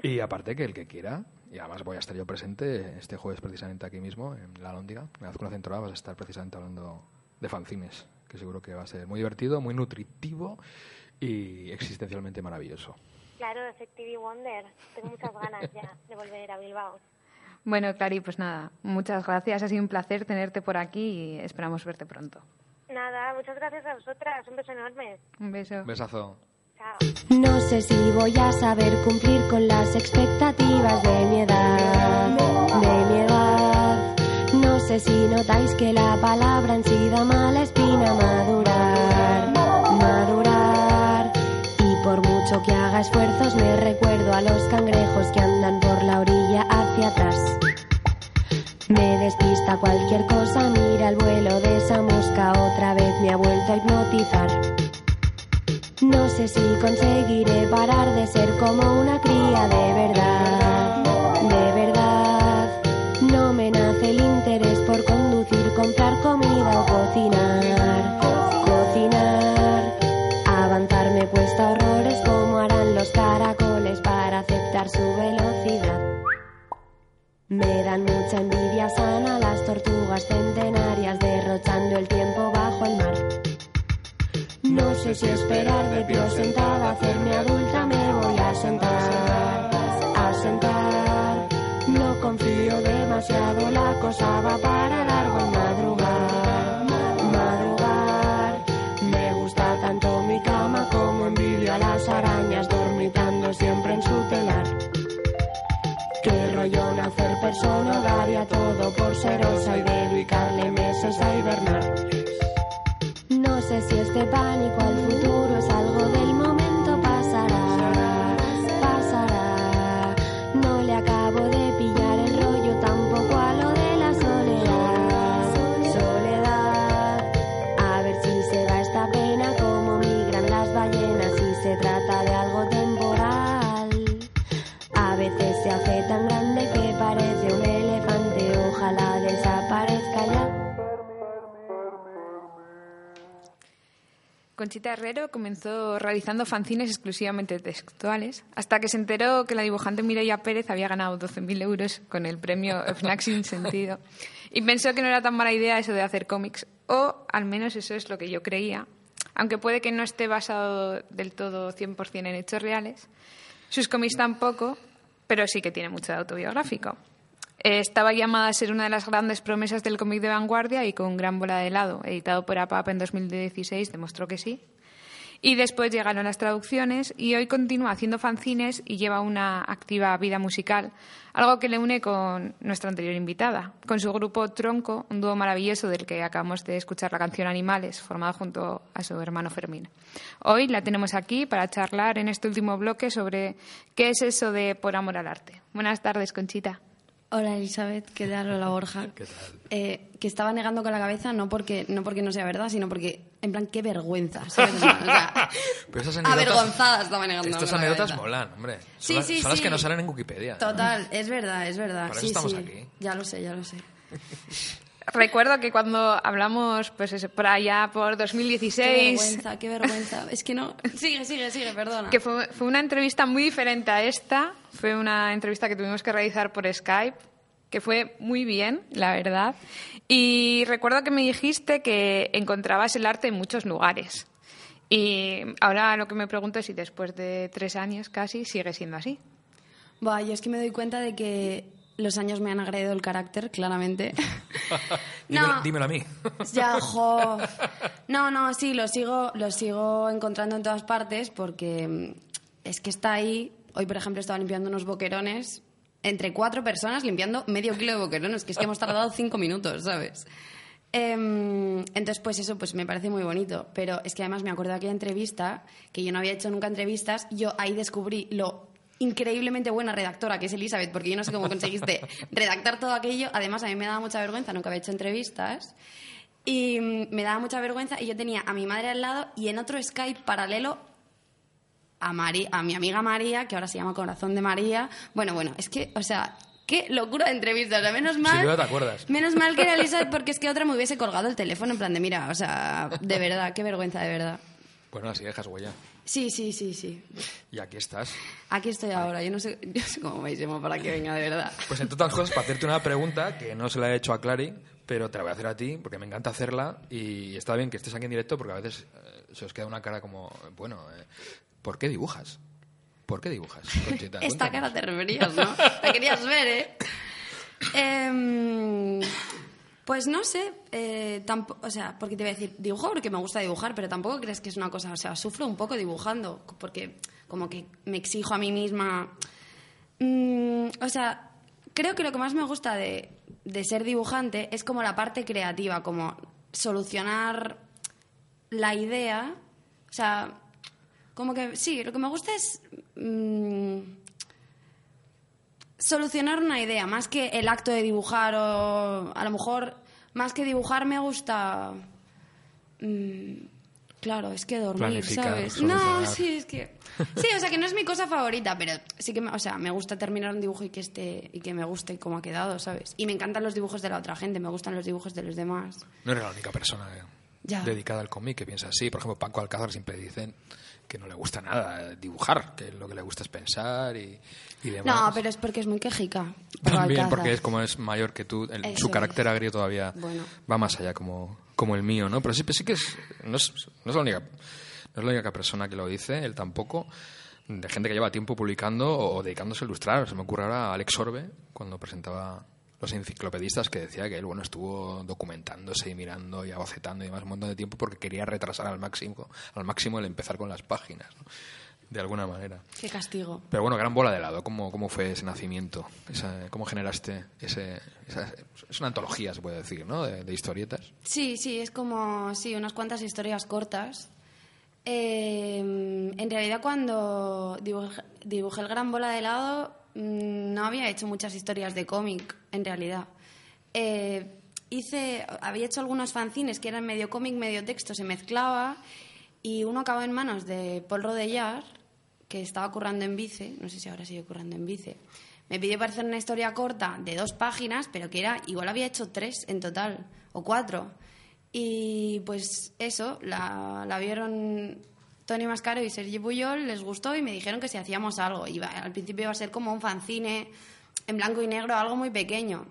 Y aparte que el que quiera, y además voy a estar yo presente este jueves precisamente aquí mismo, en La Lóndiga, en la Azcuna Central, vas a estar precisamente hablando de fanzines, que seguro que va a ser muy divertido, muy nutritivo y existencialmente maravilloso. Claro, Effective Wonder. Tengo muchas ganas ya de volver a Bilbao. Bueno, Clary, pues nada, muchas gracias. Ha sido un placer tenerte por aquí y esperamos verte pronto. Nada, muchas gracias a vosotras. Un beso enorme. Un beso. Besazo. No sé si voy a saber cumplir con las expectativas de mi edad, de mi edad. No sé si notáis que la palabra en sí da mala espina madurar, madurar. Y por mucho que haga esfuerzos me recuerdo a los cangrejos que andan por la orilla hacia atrás. Me despista cualquier cosa, mira el vuelo de esa mosca, otra vez me ha vuelto a hipnotizar. No sé si conseguiré parar de ser como una cría de verdad, de verdad. No me nace el interés por conducir, comprar comida o cocinar, cocinar. Avanzar me cuesta horrores como harán los caracoles para aceptar su velocidad. Me dan mucha envidia sana las tortugas centenarias derrochando el tiempo bajo el mar. No sé si esperar de pie o sentada, hacerme adulta, me voy a sentar, a sentar. No confío demasiado, la cosa va para largo madrugar, madrugar. Me gusta tanto mi cama como envidio a las arañas dormitando siempre en su telar. Que yo nacer persona daría todo por ser osa y dedicarle meses a hibernar. Si este pánico al futuro Conchita Herrero comenzó realizando fanzines exclusivamente textuales, hasta que se enteró que la dibujante Mireia Pérez había ganado 12.000 euros con el premio FNAC sin sentido. Y pensó que no era tan mala idea eso de hacer cómics, o al menos eso es lo que yo creía, aunque puede que no esté basado del todo 100% en hechos reales. Sus cómics tampoco, pero sí que tiene mucho de autobiográfico. Eh, Estaba llamada a ser una de las grandes promesas del cómic de vanguardia y con Gran Bola de Helado, editado por APAP en 2016, demostró que sí. Y después llegaron las traducciones y hoy continúa haciendo fanzines y lleva una activa vida musical, algo que le une con nuestra anterior invitada, con su grupo Tronco, un dúo maravilloso del que acabamos de escuchar la canción Animales, formado junto a su hermano Fermín. Hoy la tenemos aquí para charlar en este último bloque sobre qué es eso de por amor al arte. Buenas tardes, Conchita. Hola Elizabeth, ¿qué tal? Hola Borja. *laughs* Eh, que estaba negando con la cabeza no porque, no porque no sea verdad, sino porque, en plan, qué vergüenza. ¿sabes? *laughs* O sea, Pero esas anécdotas- avergonzada estaba negando Estas con la anécdotas cabeza. molan, hombre. Sí, son las, sí, son las sí. que no salen en Wikipedia. Total, es verdad, es verdad. Para eso sí, estamos sí. aquí. Ya lo sé, ya lo sé. *laughs* Recuerdo que cuando hablamos, pues eso, por allá por Qué 2016, vergüenza, qué vergüenza. *laughs* Es que no... Sigue, sigue, sigue, perdona. que fue, fue una entrevista muy diferente a esta, fue una entrevista que tuvimos que realizar por Skype, que fue muy bien, la verdad. Y recuerdo que me dijiste que encontrabas el arte en muchos lugares. Y ahora lo que me pregunto es si después de tres años casi sigue siendo así. Buah, yo es que me doy cuenta de que los años me han agredido el carácter, claramente. *laughs* *laughs* Dímelo, No. dímelo a mí. *laughs* Ya, jo. No, no, sí, lo sigo, lo sigo encontrando en todas partes porque mm, es que está ahí. Hoy, por ejemplo, estaba limpiando unos boquerones entre cuatro personas limpiando medio kilo de boquerones, que es que hemos tardado cinco minutos, ¿sabes? Em, entonces, pues eso pues me parece muy bonito. Pero es que además me acuerdo de aquella entrevista, que yo no había hecho nunca entrevistas, yo ahí descubrí lo increíblemente buena redactora que es Elizabeth, porque yo no sé cómo conseguiste *laughs* redactar todo aquello. Además, a mí me daba mucha vergüenza, nunca había hecho entrevistas. Y me daba mucha vergüenza y yo tenía a mi madre al lado y en otro Skype paralelo a, Mari- a mi amiga María, que ahora se llama Corazón de María. Bueno, bueno, es que, o sea, qué locura de entrevistas. O sea, menos mal. te acuerdas. Menos mal que era *laughs* Elizabeth porque es que otra me hubiese colgado el teléfono en plan de, mira, o sea, de verdad, qué vergüenza, de verdad. Bueno, así dejas huella. Sí, sí, sí, sí. Y aquí estás. Aquí estoy ahora. Yo no sé, yo no sé cómo me llamo para que venga, de verdad. Pues entre otras cosas, para hacerte una pregunta que no se la he hecho a Clary, pero te la voy a hacer a ti porque me encanta hacerla y está bien que estés aquí en directo porque a veces eh, se os queda una cara como, bueno, eh, ¿por qué dibujas? ¿Por qué dibujas, Conchita? Esta Cuéntanos. cara te referías, ¿no? La querías ver, ¿eh? Em, *laughs* pues no sé, eh, o sea, porque te voy a decir, dibujo porque me gusta dibujar, pero tampoco crees que es una cosa, o sea, sufro un poco dibujando, porque como que me exijo a mí misma. Mm, o sea, creo que lo que más me gusta de, de ser dibujante es como la parte creativa, como solucionar la idea, o sea, como que sí, lo que me gusta es mm, solucionar una idea, más que el acto de dibujar o a lo mejor más que dibujar me gusta mm, claro, es que dormir, Planificar, ¿sabes? No, sí, es que sí, o sea, que no es mi cosa favorita, pero sí que me, o sea, me gusta terminar un dibujo y que esté y que me guste cómo ha quedado, ¿sabes? Y me encantan los dibujos de la otra gente, me gustan los dibujos de los demás. No eres la única persona eh, Ya. dedicada al cómic que piensa así. Por ejemplo, Paco Alcázar siempre dicen que no le gusta nada dibujar, que lo que le gusta es pensar y, y demás. No, pero es porque es muy quejica. *laughs* También porque es como es mayor que tú, el- su es. carácter agrio todavía Bueno. va más allá como, como el mío, ¿no? Pero sí, sí que es no, es, no es la única no es la única persona que lo dice, él tampoco, de gente que lleva tiempo publicando o, dedicándose a ilustrar. Se me ocurre ahora Alex Orbe, cuando presentaba los enciclopedistas, que decía que él bueno estuvo documentándose y mirando y abocetando y demás un montón de tiempo porque quería retrasar al máximo, al máximo el empezar con las páginas. ¿no? de alguna manera. Qué castigo. Pero bueno, gran bola de helado. ¿Cómo, cómo fue ese nacimiento? Esa- ¿Cómo generaste ese...? esa- es una antología, se puede decir, ¿no? De, de historietas. Sí, sí, es como, sí, unas cuantas historias cortas. Eh, en realidad cuando dibujé, dibujé el Gran Bola de Helado no había hecho muchas historias de cómic, en realidad. Eh, hice, había hecho algunos fanzines que eran medio cómic, medio texto, se mezclaba y uno acabó en manos de Paul Rodellar, que estaba currando en Vice, no sé si ahora sigue currando en Vice. Me pidió para hacer una historia corta de dos páginas, pero que era, igual había hecho tres en total, o cuatro. Y pues eso, la vieron Tony Mascaro y Sergi Puyol, les gustó y me dijeron que si hacíamos algo. Iba, al principio iba a ser como un fanzine en blanco y negro, algo muy pequeño.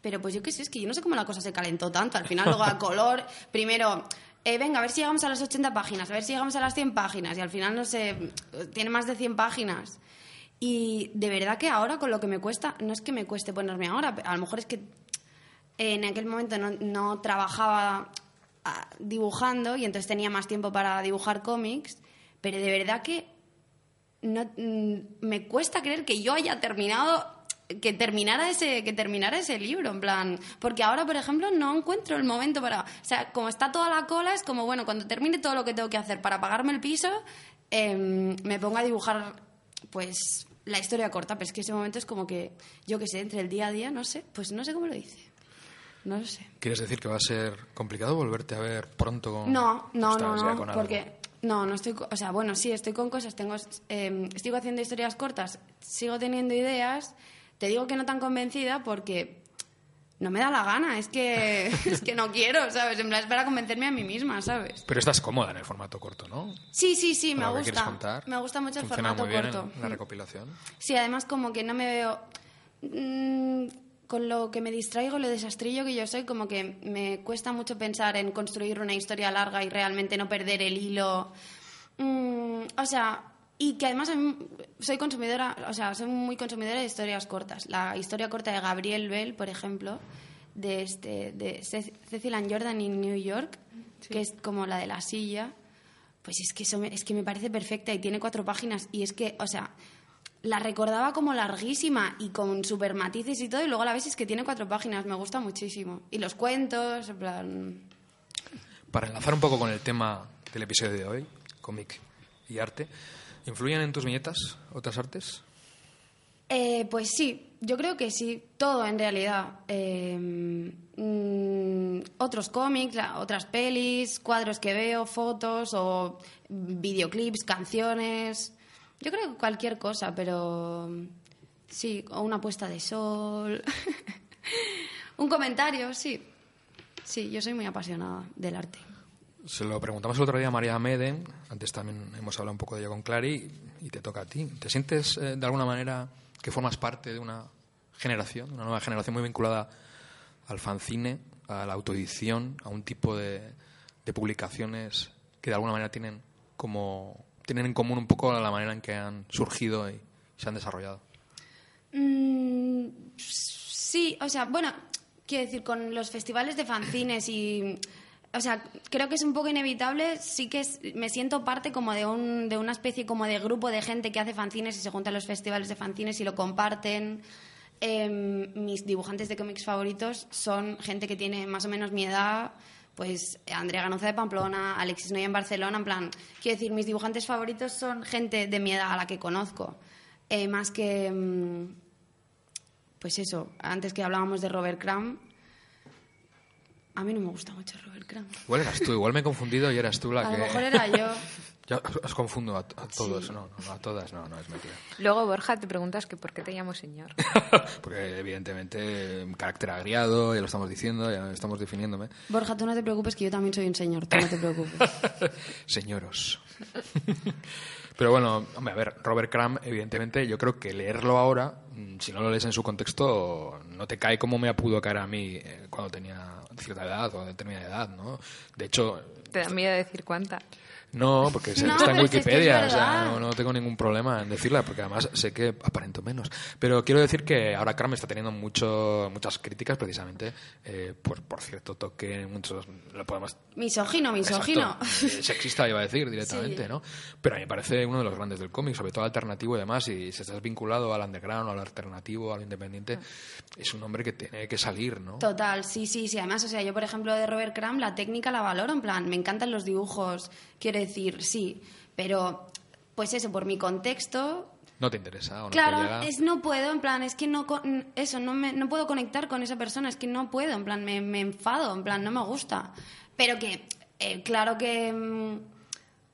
Pero pues yo qué sé, es que yo no sé cómo la cosa se calentó tanto. Al final, luego a *laughs* color, primero, eh, venga, a ver si llegamos a las 80 páginas, a ver si llegamos a las 100 páginas. Y al final, no sé, tiene más de 100 páginas. Y de verdad que ahora, con lo que me cuesta, no es que me cueste ponerme ahora, a lo mejor es que en aquel momento no, no trabajaba dibujando y entonces tenía más tiempo para dibujar cómics, pero de verdad que no, mm, me cuesta creer que yo haya terminado que terminara ese que terminara ese libro en plan porque ahora por ejemplo no encuentro el momento para o sea como está toda la cola es como bueno cuando termine todo lo que tengo que hacer para pagarme el piso em, me pongo a dibujar pues la historia corta pero es que ese momento es como que yo qué sé entre el día a día no sé pues no sé cómo lo hice no lo sé ¿Quieres decir que va a ser complicado volverte a ver pronto con... no, no, no, no, algo? porque no, no estoy, o sea, bueno, sí, estoy con cosas, tengo, eh, sigo haciendo historias cortas, sigo teniendo ideas, te digo que no tan convencida porque no me da la gana, es que, *laughs* es que no quiero, ¿sabes? En plan, es para convencerme a mí misma, ¿sabes? Pero estás cómoda en el formato corto, ¿no? Sí, sí, sí, me gusta. contar. Me gusta mucho el formato muy bien corto. en la recopilación. Sí, además como que no me veo... mm, con lo que me distraigo, lo desastrillo que yo soy, como que me cuesta mucho pensar en construir una historia larga y realmente no perder el hilo. Mm, o sea, y que además soy consumidora, o sea, soy muy consumidora de historias cortas. La historia corta de Gabriel Bell, por ejemplo, de, este, de Ce- Cecil and Jordan in New York, que es como la de la silla, pues es que, eso me, es que me parece perfecta y tiene cuatro páginas y es que, o sea, la recordaba como larguísima y con super matices y todo y luego a la vez es que tiene cuatro páginas, me gusta muchísimo. Y los cuentos, en plan... Para enlazar un poco con el tema del episodio de hoy, cómic y arte, ¿influyen en tus viñetas otras artes? Eh, pues sí, yo creo que sí, todo en realidad. Eh, mm, otros cómics, otras pelis, cuadros que veo, fotos o videoclips, canciones. Yo creo que cualquier cosa, pero sí, o una puesta de sol. *laughs* Un comentario, sí. Sí, yo soy muy apasionada del arte. Se lo preguntamos el otro día a María Meden, antes también hemos hablado un poco de ello con Clary, y te toca a ti. ¿Te sientes eh, de alguna manera que formas parte de una generación, una nueva generación muy vinculada al fanzine, a la autoedición, a un tipo de, de publicaciones que de alguna manera tienen como tienen en común un poco la manera en que han surgido y se han desarrollado? Mm, sí, o sea, bueno, quiero decir, con los festivales de fanzines y... O sea, creo que es un poco inevitable, sí que es- me siento parte como de, un, de una especie como de grupo de gente que hace fanzines y se junta a los festivales de fanzines y lo comparten. Em, mis dibujantes de cómics favoritos son gente que tiene más o menos mi edad, pues Andrea Ganoza de Pamplona, Alexis Noya en Barcelona, en plan, quiero decir, mis dibujantes favoritos son gente de mi edad a la que conozco, Eh, más que, mm, pues eso, antes que hablábamos de Robert Crumb, a mí no me gusta mucho Robert Crumb. Igual eras tú, igual me he confundido y eras tú la A que... lo mejor era yo. *laughs* Ya os confundo a, a todos, no, no, a todas, no, no es mentira. *laughs* Luego, Borja, te preguntas que por qué te llamo señor. *laughs* Porque evidentemente carácter agriado, ya lo estamos diciendo, ya estamos definiéndome. Borja, tú no te preocupes que yo también soy un señor, tú no te preocupes. *laughs* Señoros. Pero bueno, hombre, a ver, Robert Crumb, evidentemente, yo creo que leerlo ahora mm, si no lo lees en su contexto, no te cae como me pudo caer a mí eh, cuando tenía cierta edad o determinada edad, ¿no? De hecho... Te da miedo decir cuánta. No, porque se- No, está en si es que es Wikipedia, o sea, no, no tengo ningún problema en decirla, porque además sé que aparento menos. Pero quiero decir que ahora Cram está teniendo mucho, muchas críticas precisamente eh, por, por cierto toque, muchos, lo podemos Misógino, misógino. Exacto. Eh, Sexista iba a decir directamente, Sí. ¿no? Pero a mí me parece uno de los grandes del cómic, sobre todo alternativo y demás, y si estás vinculado al underground, al alternativo, al independiente, es un hombre que tiene que salir, ¿no? Total, sí, sí, sí. Además, o sea, yo, por ejemplo, de Robert Crumb, la técnica la valoro, en plan, me encantan los dibujos, quiero decir, sí, pero, pues eso, por mi contexto, No te interesa o no te claro, llega. es no puedo, en plan, es que no, eso, no, me, no puedo conectar con esa persona, es que no puedo, en plan, me, me enfado, en plan, no me gusta. Pero que, eh, claro que mm,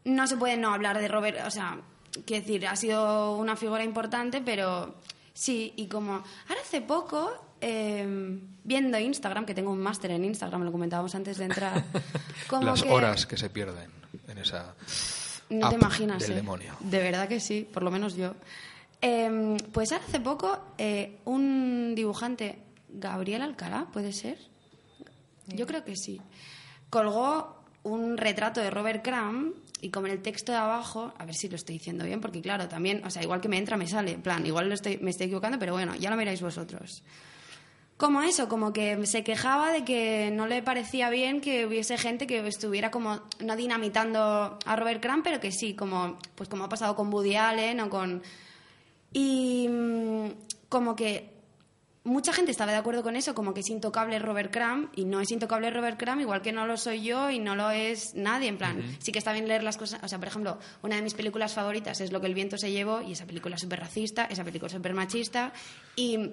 no se puede no hablar de Robert, o sea, quiero decir, ha sido una figura importante, pero sí, y como, ahora hace poco, eh, viendo Instagram, que tengo un máster en Instagram, lo comentábamos antes de entrar, *laughs* como Las que- horas que se pierden en esa no te imaginas, del ¿eh? demonio. De verdad que sí, por lo menos yo. Eh, pues hace poco, eh, un dibujante, Gabriel Alcalá, ¿puede ser? Yo creo que sí. Colgó un retrato de Robert Crumb y como en el texto de abajo, a ver si lo estoy diciendo bien, porque claro, también, o sea, igual que me entra, me sale. En plan, igual lo estoy, me estoy equivocando, pero bueno, ya lo miráis vosotros. Como eso, como que se quejaba de que no le parecía bien que hubiese gente que estuviera como no dinamitando a Robert Crumb, pero que sí, como pues como ha pasado con Woody Allen o con y mm, como que mucha gente estaba de acuerdo con eso, como que es intocable Robert Crumb y no es intocable Robert Crumb, igual que no lo soy yo y no lo es nadie. En plan, sí que está bien leer las cosas. O sea, por ejemplo, una de mis películas favoritas es Lo que el viento se llevó y esa película es súper racista, esa película es súper machista y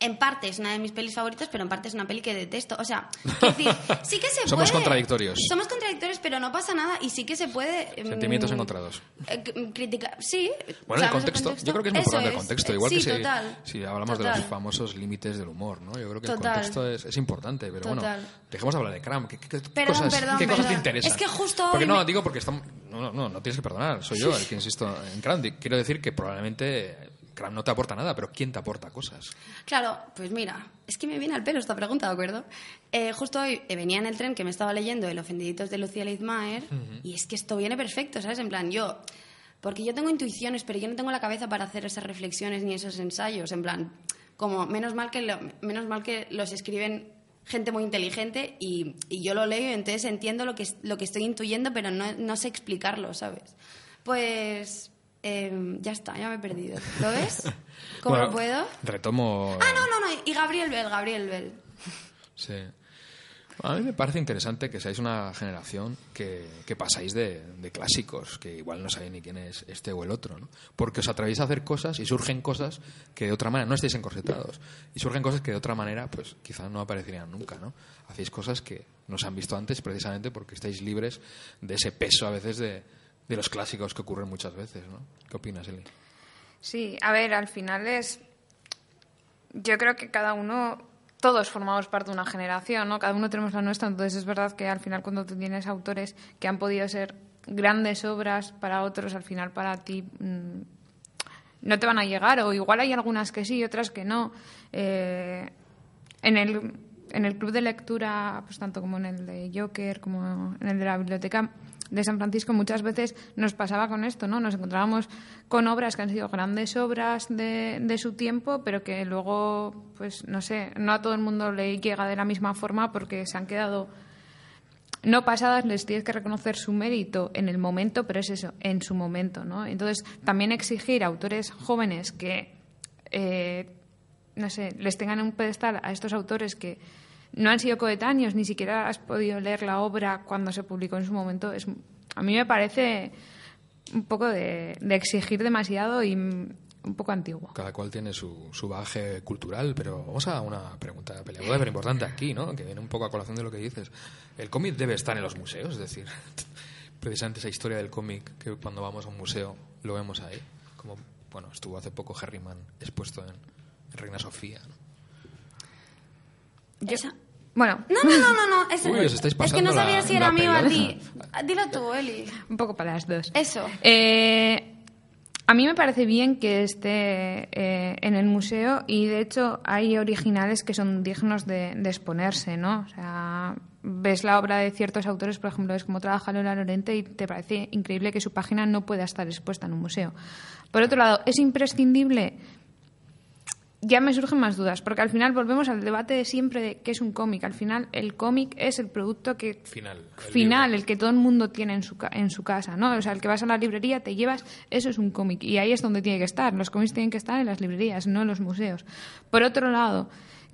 en parte es una de mis pelis favoritas, pero en parte es una peli que detesto. O sea, decir, *laughs* sí que se Somos puede. contradictorios. Somos contradictorios, pero no pasa nada y sí que se puede. mm, Sentimientos encontrados. eh, criticar. Sí. Bueno, el ¿sabes contexto, yo creo que es muy Eso importante el contexto, igual sí, que si, si hablamos de los famosos límites del humor, ¿no? Yo creo que el contexto es, es importante, pero Total. bueno, dejemos de hablar de Cram. ¿Qué, Perdón, cosas, perdón, qué cosas te interesan? Es que justo Porque no, me- digo porque estamos... No, no, no, no tienes que perdonar, soy yo el que insisto en Cram. Quiero decir que probablemente No te aporta nada, pero ¿quién te aporta cosas? Claro, pues mira, es que me viene al pelo esta pregunta, ¿de acuerdo? Eh, justo hoy eh, venía en el tren que me estaba leyendo El Ofendiditos de Lucía Leitmaer y es que esto viene perfecto, ¿sabes? En plan, yo... Porque yo tengo intuiciones, pero yo no tengo la cabeza para hacer esas reflexiones ni esos ensayos. En plan, como menos mal que, lo- menos mal que los escriben gente muy inteligente y, y yo lo leo y entonces entiendo lo que, lo que estoy intuyendo, pero no, no sé explicarlo, ¿sabes? Pues eh, ya está, ya me he perdido. ¿Lo *laughs* ves? ¿Cómo Bueno, lo puedo? Retomo... Ah, no, no, no. Y Gabriel Bell, Gabriel Bell. Sí. A mí me parece interesante que seáis una generación que, que pasáis de, de clásicos, que igual no sabéis ni quién es este o el otro, ¿no? Porque os atrevéis a hacer cosas y surgen cosas que de otra manera, no estáis encorsetados, y surgen cosas que de otra manera, pues quizás no aparecerían nunca, ¿no? Hacéis cosas que no se han visto antes precisamente porque estáis libres de ese peso a veces de, de los clásicos que ocurren muchas veces, ¿no? ¿Qué opinas, Eli? Sí, a ver, al final es. Yo creo que cada uno. Todos formamos parte de una generación, ¿no? Cada uno tenemos la nuestra, entonces es verdad que al final cuando tú tienes autores que han podido ser grandes obras para otros, al final para ti mm, no te van a llegar, o igual hay algunas que sí y otras que no. Eh, en el, en el club de lectura, pues tanto como en el de Joker, como en el de la biblioteca de San Francisco, muchas veces nos pasaba con esto, ¿no? Nos encontrábamos con obras que han sido grandes obras de, de su tiempo, pero que luego, pues no sé, no a todo el mundo le llega de la misma forma porque se han quedado no pasadas, les tienes que reconocer su mérito en el momento, pero es eso, en su momento, ¿no? Entonces, también exigir a autores jóvenes que, eh, no sé, les tengan en un pedestal a estos autores que no han sido coetáneos, ni siquiera has podido leer la obra cuando se publicó en su momento, es, a mí me parece un poco de, de exigir demasiado y un poco antiguo. Cada cual tiene su, su bagaje cultural, pero vamos a una pregunta peleaguda pero importante aquí, ¿no? Que viene un poco a colación de lo que dices. ¿El cómic debe estar en los museos? Es decir, *laughs* precisamente esa historia del cómic que cuando vamos a un museo lo vemos ahí. Como, bueno, estuvo hace poco Herriman expuesto en Reina Sofía, ¿no? Esa- Bueno, No, no, no, no, no. *laughs* ese- Uy, os estáis es que no sabía la- si era mío o a ti. Dilo tú, Eli. un poco para las dos. Eso. Eh, A mí me parece bien que esté eh, en el museo y de hecho hay originales que son dignos de, de, exponerse, ¿no? O sea, ves la obra de ciertos autores, por ejemplo, ves cómo trabaja Lola Lorente y te parece increíble que su página no pueda estar expuesta en un museo. Por otro lado, ¿es imprescindible? Ya me surgen más dudas, porque al final volvemos al debate de siempre de qué es un cómic. Al final, el cómic es el producto que final, el, final, el que todo el mundo tiene en su, en su casa, ¿no? O sea, el que vas a la librería, te llevas, eso es un cómic. Y ahí es donde tiene que estar. Los cómics tienen que estar en las librerías, no en los museos. Por otro lado,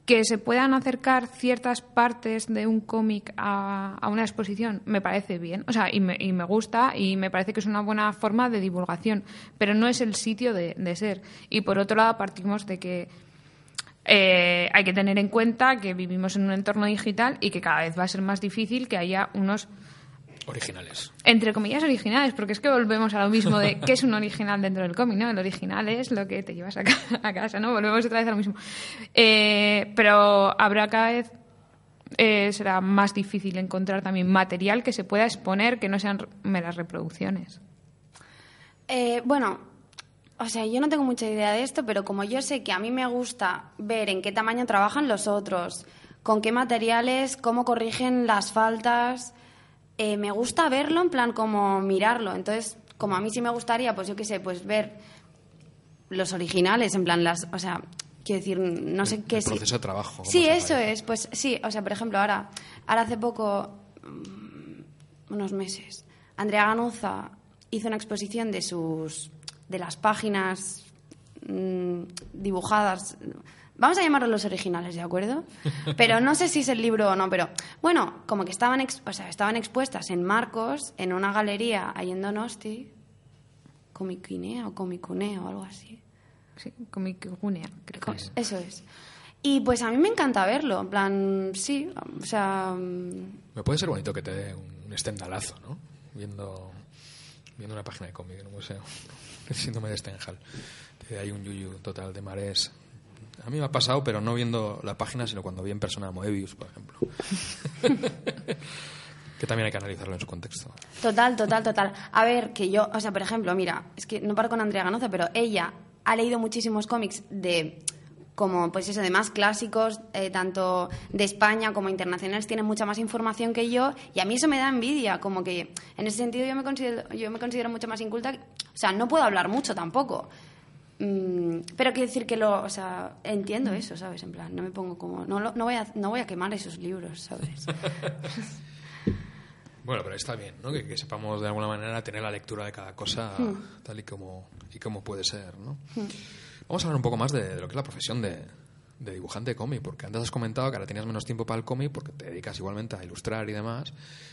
que se puedan acercar ciertas partes de un cómic a, a, una exposición me parece bien, o sea, y me, y me, gusta y me parece que es una buena forma de divulgación, pero no es el sitio de, de ser. Y por otro lado, partimos de que eh, hay que tener en cuenta que vivimos en un entorno digital y que cada vez va a ser más difícil que haya unos originales. Entre comillas originales, porque es que volvemos a lo mismo de qué es un original dentro del cómic, ¿no? El original es lo que te llevas a, ca a casa, ¿no? Volvemos otra vez a lo mismo. Eh, pero habrá cada vez eh, será más difícil encontrar también material que se pueda exponer, que no sean meras reproducciones. Eh, bueno, o sea, yo no tengo mucha idea de esto, pero como yo sé que a mí me gusta ver en qué tamaño trabajan los otros, con qué materiales, cómo corrigen las faltas, eh, me gusta verlo en plan como mirarlo. Entonces, como a mí sí me gustaría, pues yo qué sé, pues ver los originales, en plan las, o sea, quiero decir, no sé qué el proceso de trabajo. Sí, eso es, pues sí, o sea, por ejemplo, ahora, ahora hace poco, mm, unos meses, Andrea Ganuza hizo una exposición de sus de las páginas mmm, dibujadas. Vamos a llamarlos los originales, ¿de acuerdo? Pero no sé si es el libro o no, pero bueno, como que estaban, ex, o sea, estaban expuestas en Marcos, en una galería ahí en Donosti, Comicinea o Comicunea o algo así. Sí, Comicunea, creo que es. Eso es. Y pues a mí me encanta verlo, en plan, sí, o sea... Me puede ser bonito que te dé un estendalazo, ¿no? Viendo, viendo una página de cómic en un museo. *laughs* El síndrome de Stendhal. Hay un yuyu total de marés. A mí me ha pasado, pero no viendo la página, sino cuando vi en persona a Moebius, por ejemplo. *laughs* que también hay que analizarlo en su contexto. Total, total, total. A ver, que yo, o sea, por ejemplo, mira, es que no paro con Andrea Ganoza, pero ella ha leído muchísimos cómics de como pues eso de más clásicos eh, tanto de España como internacionales tienen mucha más información que yo y a mí eso me da envidia como que en ese sentido yo me considero yo me considero mucho más inculta o sea no puedo hablar mucho tampoco mm, pero quiero decir que lo o sea entiendo eso sabes en plan no me pongo como no no voy a no voy a quemar esos libros sabes *laughs* Bueno, pero está bien, ¿no? Que, que, sepamos de alguna manera tener la lectura de cada cosa hmm. tal y como, y como puede ser, ¿no? Hmm. Vamos a hablar un poco más de, de lo que es la profesión de, de, dibujante de cómic, porque antes has comentado que ahora tenías menos tiempo para el cómic porque te dedicas igualmente a ilustrar y demás,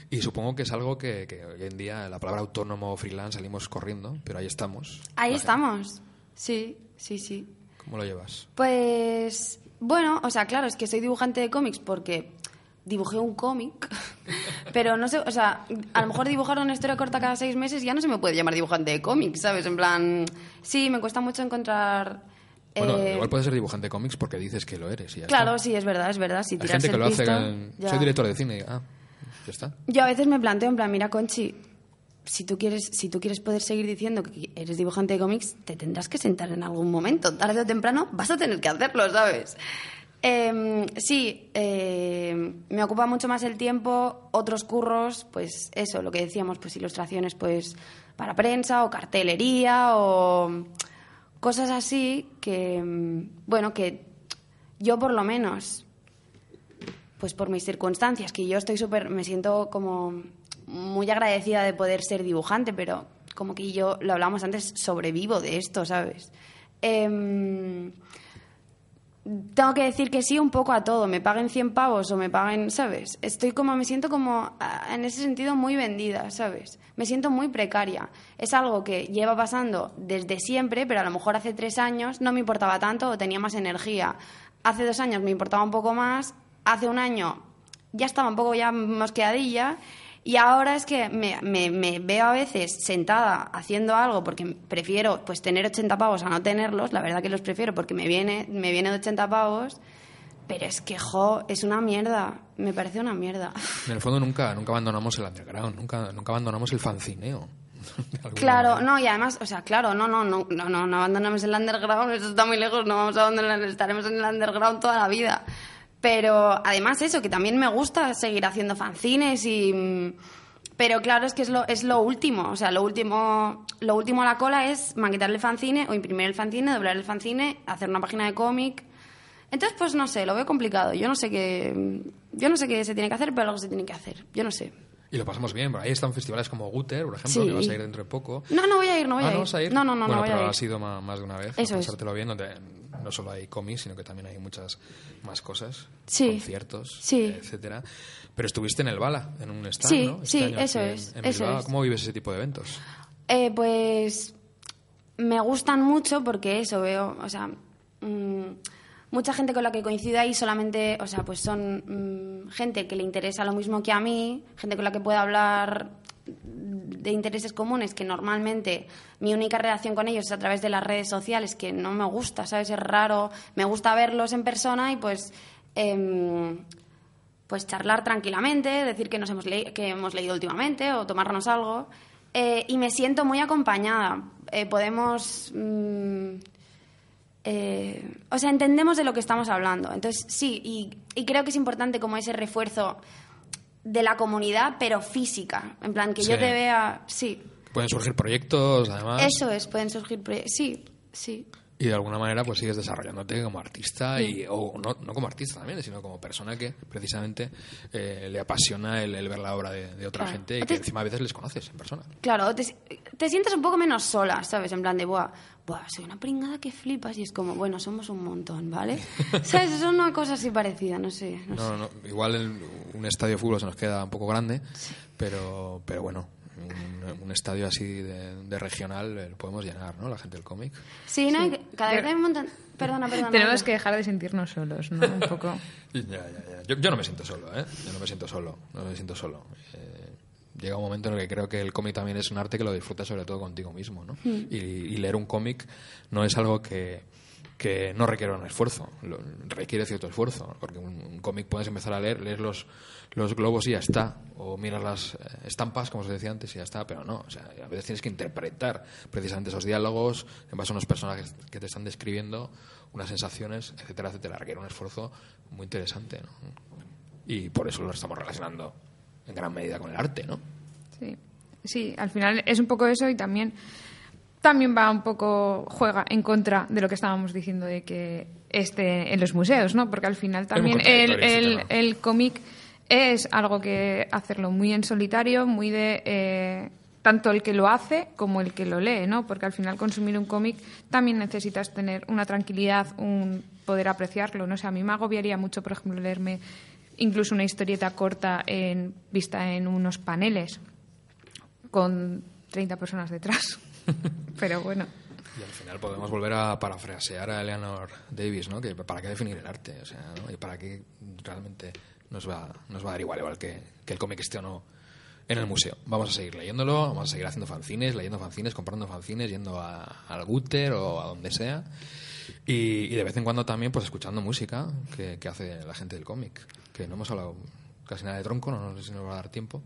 y supongo que es algo que, que hoy en día la palabra autónomo o freelance salimos corriendo, pero ahí estamos. Ahí estamos, sí, sí, sí. ¿Cómo lo llevas? Pues, bueno, o sea, claro, es que soy dibujante de cómics porque dibujé un cómic, *laughs* pero no sé, o sea, a lo mejor dibujar una historia corta cada seis meses ya no se me puede llamar dibujante de cómics, ¿sabes? En plan, sí, me cuesta mucho encontrar... Bueno, eh... igual puedes ser dibujante de cómics porque dices que lo eres. Y ya claro, está. sí, es verdad, es verdad. Si Hay gente que lo hace. En... Soy director de cine. Ah, ya está. Yo a veces me planteo, en plan, mira, Conchi, si tú quieres, si tú quieres poder seguir diciendo que eres dibujante de cómics, te tendrás que sentar en algún momento. Tarde o temprano vas a tener que hacerlo, ¿sabes? Eh, sí, eh, me ocupa mucho más el tiempo, otros curros, pues eso, lo que decíamos, pues ilustraciones pues para prensa o cartelería o cosas así que, bueno, que yo por lo menos, pues por mis circunstancias, que yo estoy súper, me siento como muy agradecida de poder ser dibujante, pero como que yo, lo hablamos antes, sobrevivo de esto, ¿sabes? Eh, tengo que decir que sí un poco a todo, me paguen 100 pavos o me paguen, ¿sabes? Estoy como, me siento como en ese sentido muy vendida, ¿sabes? Me siento muy precaria. Es algo que lleva pasando desde siempre, pero a lo mejor hace tres años no me importaba tanto o tenía más energía. Hace dos años me importaba un poco más, hace un año ya estaba un poco ya mosqueadilla y ahora es que me, me, me, veo a veces sentada haciendo algo porque prefiero pues tener 80 pavos a no tenerlos, la verdad que los prefiero porque me viene, me viene de 80 pavos, pero es que, jo, es una mierda, me parece una mierda. En el fondo nunca, nunca abandonamos el underground, nunca, nunca abandonamos el fancineo. *laughs* Claro, manera. no, y además, o sea, claro, no, no, no, no, no, no abandonamos el underground, eso está muy lejos, no vamos a abandonar, estaremos en el underground toda la vida. Pero además eso, que también me gusta seguir haciendo fanzines y... mm, Pero claro, es que es lo, es lo último, o sea, lo último, lo último a la cola es maquetarle el fanzine o imprimir el fanzine, doblar el fanzine, hacer una página de cómic. Entonces, pues no sé, lo veo complicado. Yo no sé qué, yo no sé qué se tiene que hacer, pero algo se tiene que hacer. Yo no sé. Y lo pasamos bien. Ahí están festivales como Guter, por ejemplo, Sí. que vas a ir dentro de poco. No, no voy a ir, no voy ah, a ¿no ir. vas a ir? No, no, no, bueno, no voy pero a ir. has ido más, de una vez Eso a es. pasártelo bien, donde no solo hay cómics, sino que también hay muchas más cosas, Sí. conciertos, Sí. etcétera. Pero estuviste en el Bala, en un stand, Sí, ¿no? Este sí, año eso es, En, en eso es. ¿Cómo vives ese tipo de eventos? Eh, pues me gustan mucho porque eso veo, o sea, mm, mucha gente con la que coincido ahí solamente, o sea, pues son mm, gente que le interesa lo mismo que a mí, gente con la que puedo hablar de intereses comunes que normalmente mi única relación con ellos es a través de las redes sociales que no me gusta, ¿sabes? Es raro, me gusta verlos en persona y pues em, pues charlar tranquilamente, decir que nos hemos, que hemos leído últimamente o tomarnos algo. Eh, y me siento muy acompañada. Eh, podemos. mm, eh, o sea, entendemos de lo que estamos hablando. Entonces, sí, y, y creo que es importante como ese refuerzo de la comunidad, pero física. En plan, que yo te vea. Sí, Pueden surgir proyectos, además. eso es, pueden surgir. proye- Sí, sí. Y de alguna manera pues sigues desarrollándote como artista y, o no, no como artista también, sino como persona que precisamente eh, le apasiona el, el ver la obra de, de otra Claro. gente y que encima a veces les conoces en persona. Claro, te, te sientes un poco menos sola, ¿sabes? En plan de, buah, buah, soy una pringada que flipas y es como, bueno, somos un montón, ¿vale? *laughs* ¿Sabes? Es una cosa así parecida, no sé. No sé. No, no, igual el- un estadio de fútbol se nos queda un poco grande, pero, pero bueno, un, un estadio así de, de regional eh, lo podemos llenar, ¿no? La gente del cómic. Sí, ¿no? Cada vez hay un montón... Perdona, perdona. Tenemos que dejar de sentirnos solos, ¿no? Un poco. *laughs* Ya, ya, ya. Yo, yo no me siento solo, ¿eh? Yo no me siento solo, no me siento solo. Eh, llega un momento en el que creo que el cómic también es un arte que lo disfrutas sobre todo contigo mismo, ¿no? Y, y leer un cómic no es algo que, que no requiere un esfuerzo, lo- requiere cierto esfuerzo, porque un, cómic puedes empezar a leer, leer los, los globos y ya está, o miras las eh, estampas, como os decía antes, y ya está, pero no, o sea, a veces tienes que interpretar precisamente esos diálogos en base a unos personajes que te están describiendo, unas sensaciones, etcétera, etcétera, requiere un esfuerzo muy interesante, ¿no? Y por eso lo estamos relacionando en gran medida con el arte, ¿no? Sí. sí, al final es un poco eso y también también va un poco juega en contra de lo que estábamos diciendo de que esté en los museos, ¿no? Porque al final también el, el, el cómic es algo que hacerlo muy en solitario, muy de eh, tanto el que lo hace como el que lo lee, ¿no? Porque al final consumir un cómic también necesitas tener una tranquilidad, un poder apreciarlo, no sé, a mí me agobiaría mucho, por ejemplo, leerme incluso una historieta corta en, vista en unos paneles con 30 personas detrás. *laughs* Pero bueno, Y al final podemos volver a parafrasear a Eleanor Davis, ¿no? Que para qué definir el arte, o sea, ¿no? Y para qué realmente nos va, nos va a dar igual, igual que, que el cómic esté o no en el museo. Vamos a seguir leyéndolo, vamos a seguir haciendo fanzines, leyendo fanzines, comprando fanzines, yendo a- al Guter o a donde sea. Y, de vez en cuando también pues escuchando música que, hace la gente del cómic, que no hemos hablado casi nada de tronco, no, sé si nos va a dar tiempo,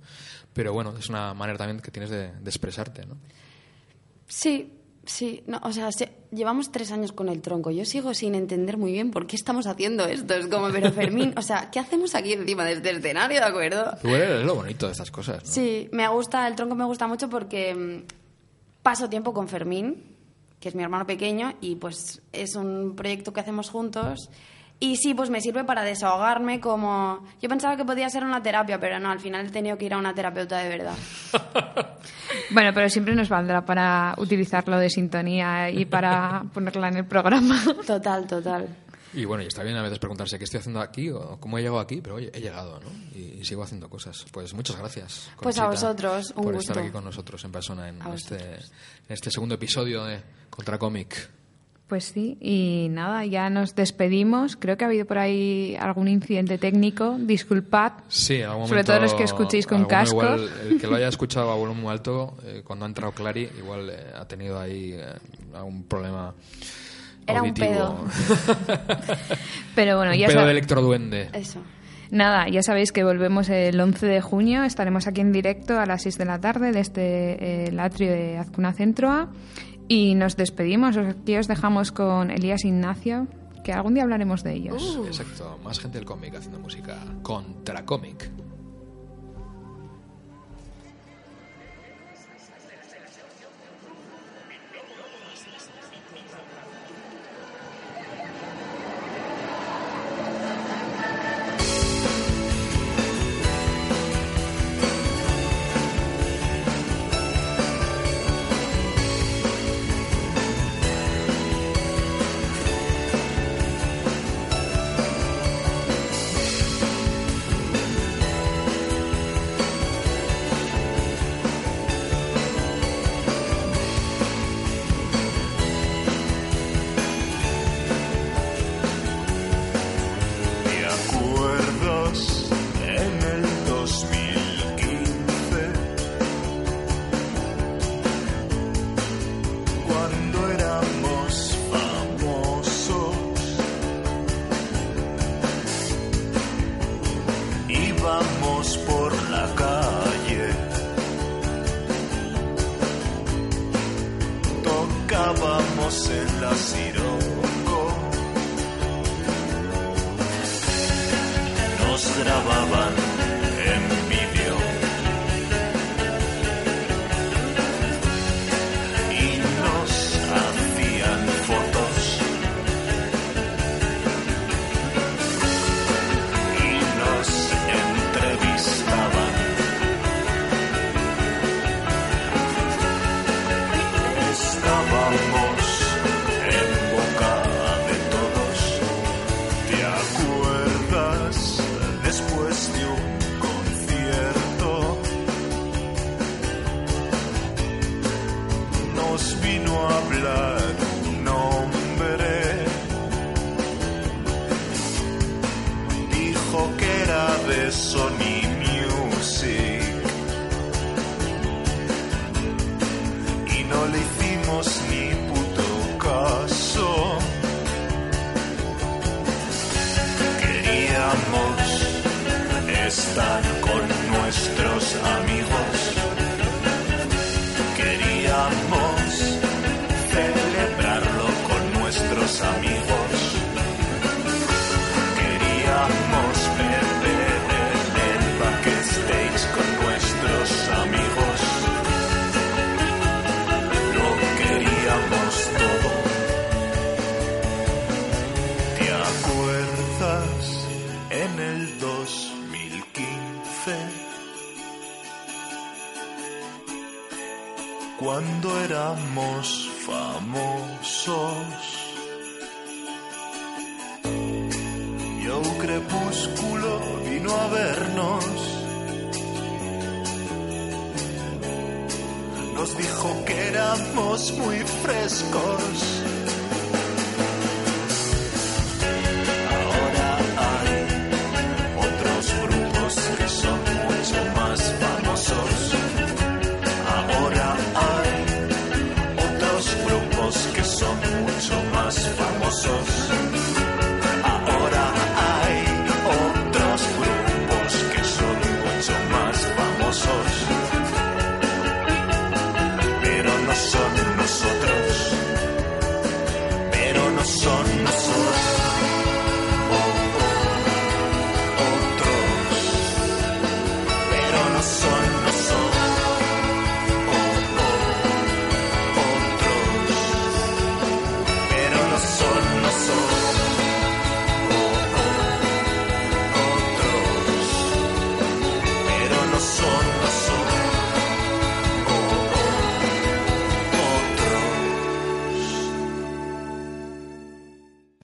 pero bueno, es una manera también que tienes de expresarte, ¿no? Sí, sí. No, o sea, se- llevamos tres años con el tronco. Yo sigo sin entender muy bien por qué estamos haciendo esto. Es como, pero Fermín, o sea, ¿qué hacemos aquí encima de este escenario, de acuerdo? Bueno, es lo bonito de estas cosas, ¿no? Sí, me gusta, el tronco me gusta mucho porque mm, paso tiempo con Fermín, que es mi hermano pequeño, y pues es un proyecto que hacemos juntos. Y sí, pues me sirve para desahogarme como... Yo pensaba que podía ser una terapia, pero no, al final he tenido que ir a una terapeuta de verdad. *laughs* bueno, pero siempre nos valdrá para utilizarlo de sintonía y para *laughs* ponerla en el programa. Total, total. Y bueno, y está bien a veces preguntarse qué estoy haciendo aquí o cómo he llegado aquí, pero oye, he llegado, ¿no? Y, y sigo haciendo cosas. Pues muchas gracias. Pues a vosotros, un por gusto. estar aquí con nosotros en persona en este, en este segundo episodio de Contra Cómic. Pues sí, y nada, ya nos despedimos. Creo que ha habido por ahí algún incidente técnico. Disculpad. Sí, algún momento, sobre todo los que escuchéis con casco. El que lo haya *laughs* escuchado a volumen muy alto, eh, cuando ha entrado Clary, igual eh, ha tenido ahí eh, algún problema. Era un pedo. *laughs* Pero bueno, un ya pedo de electroduende. Eso. Nada, ya sabéis que volvemos el 11 de junio. Estaremos aquí en directo a las 6 de la tarde desde este, el atrio de Azcuna Centroa. Y nos despedimos, aquí os dejamos con Elías Ignacio, que algún día hablaremos de ellos. Exacto, más gente del cómic haciendo música. Contra cómic.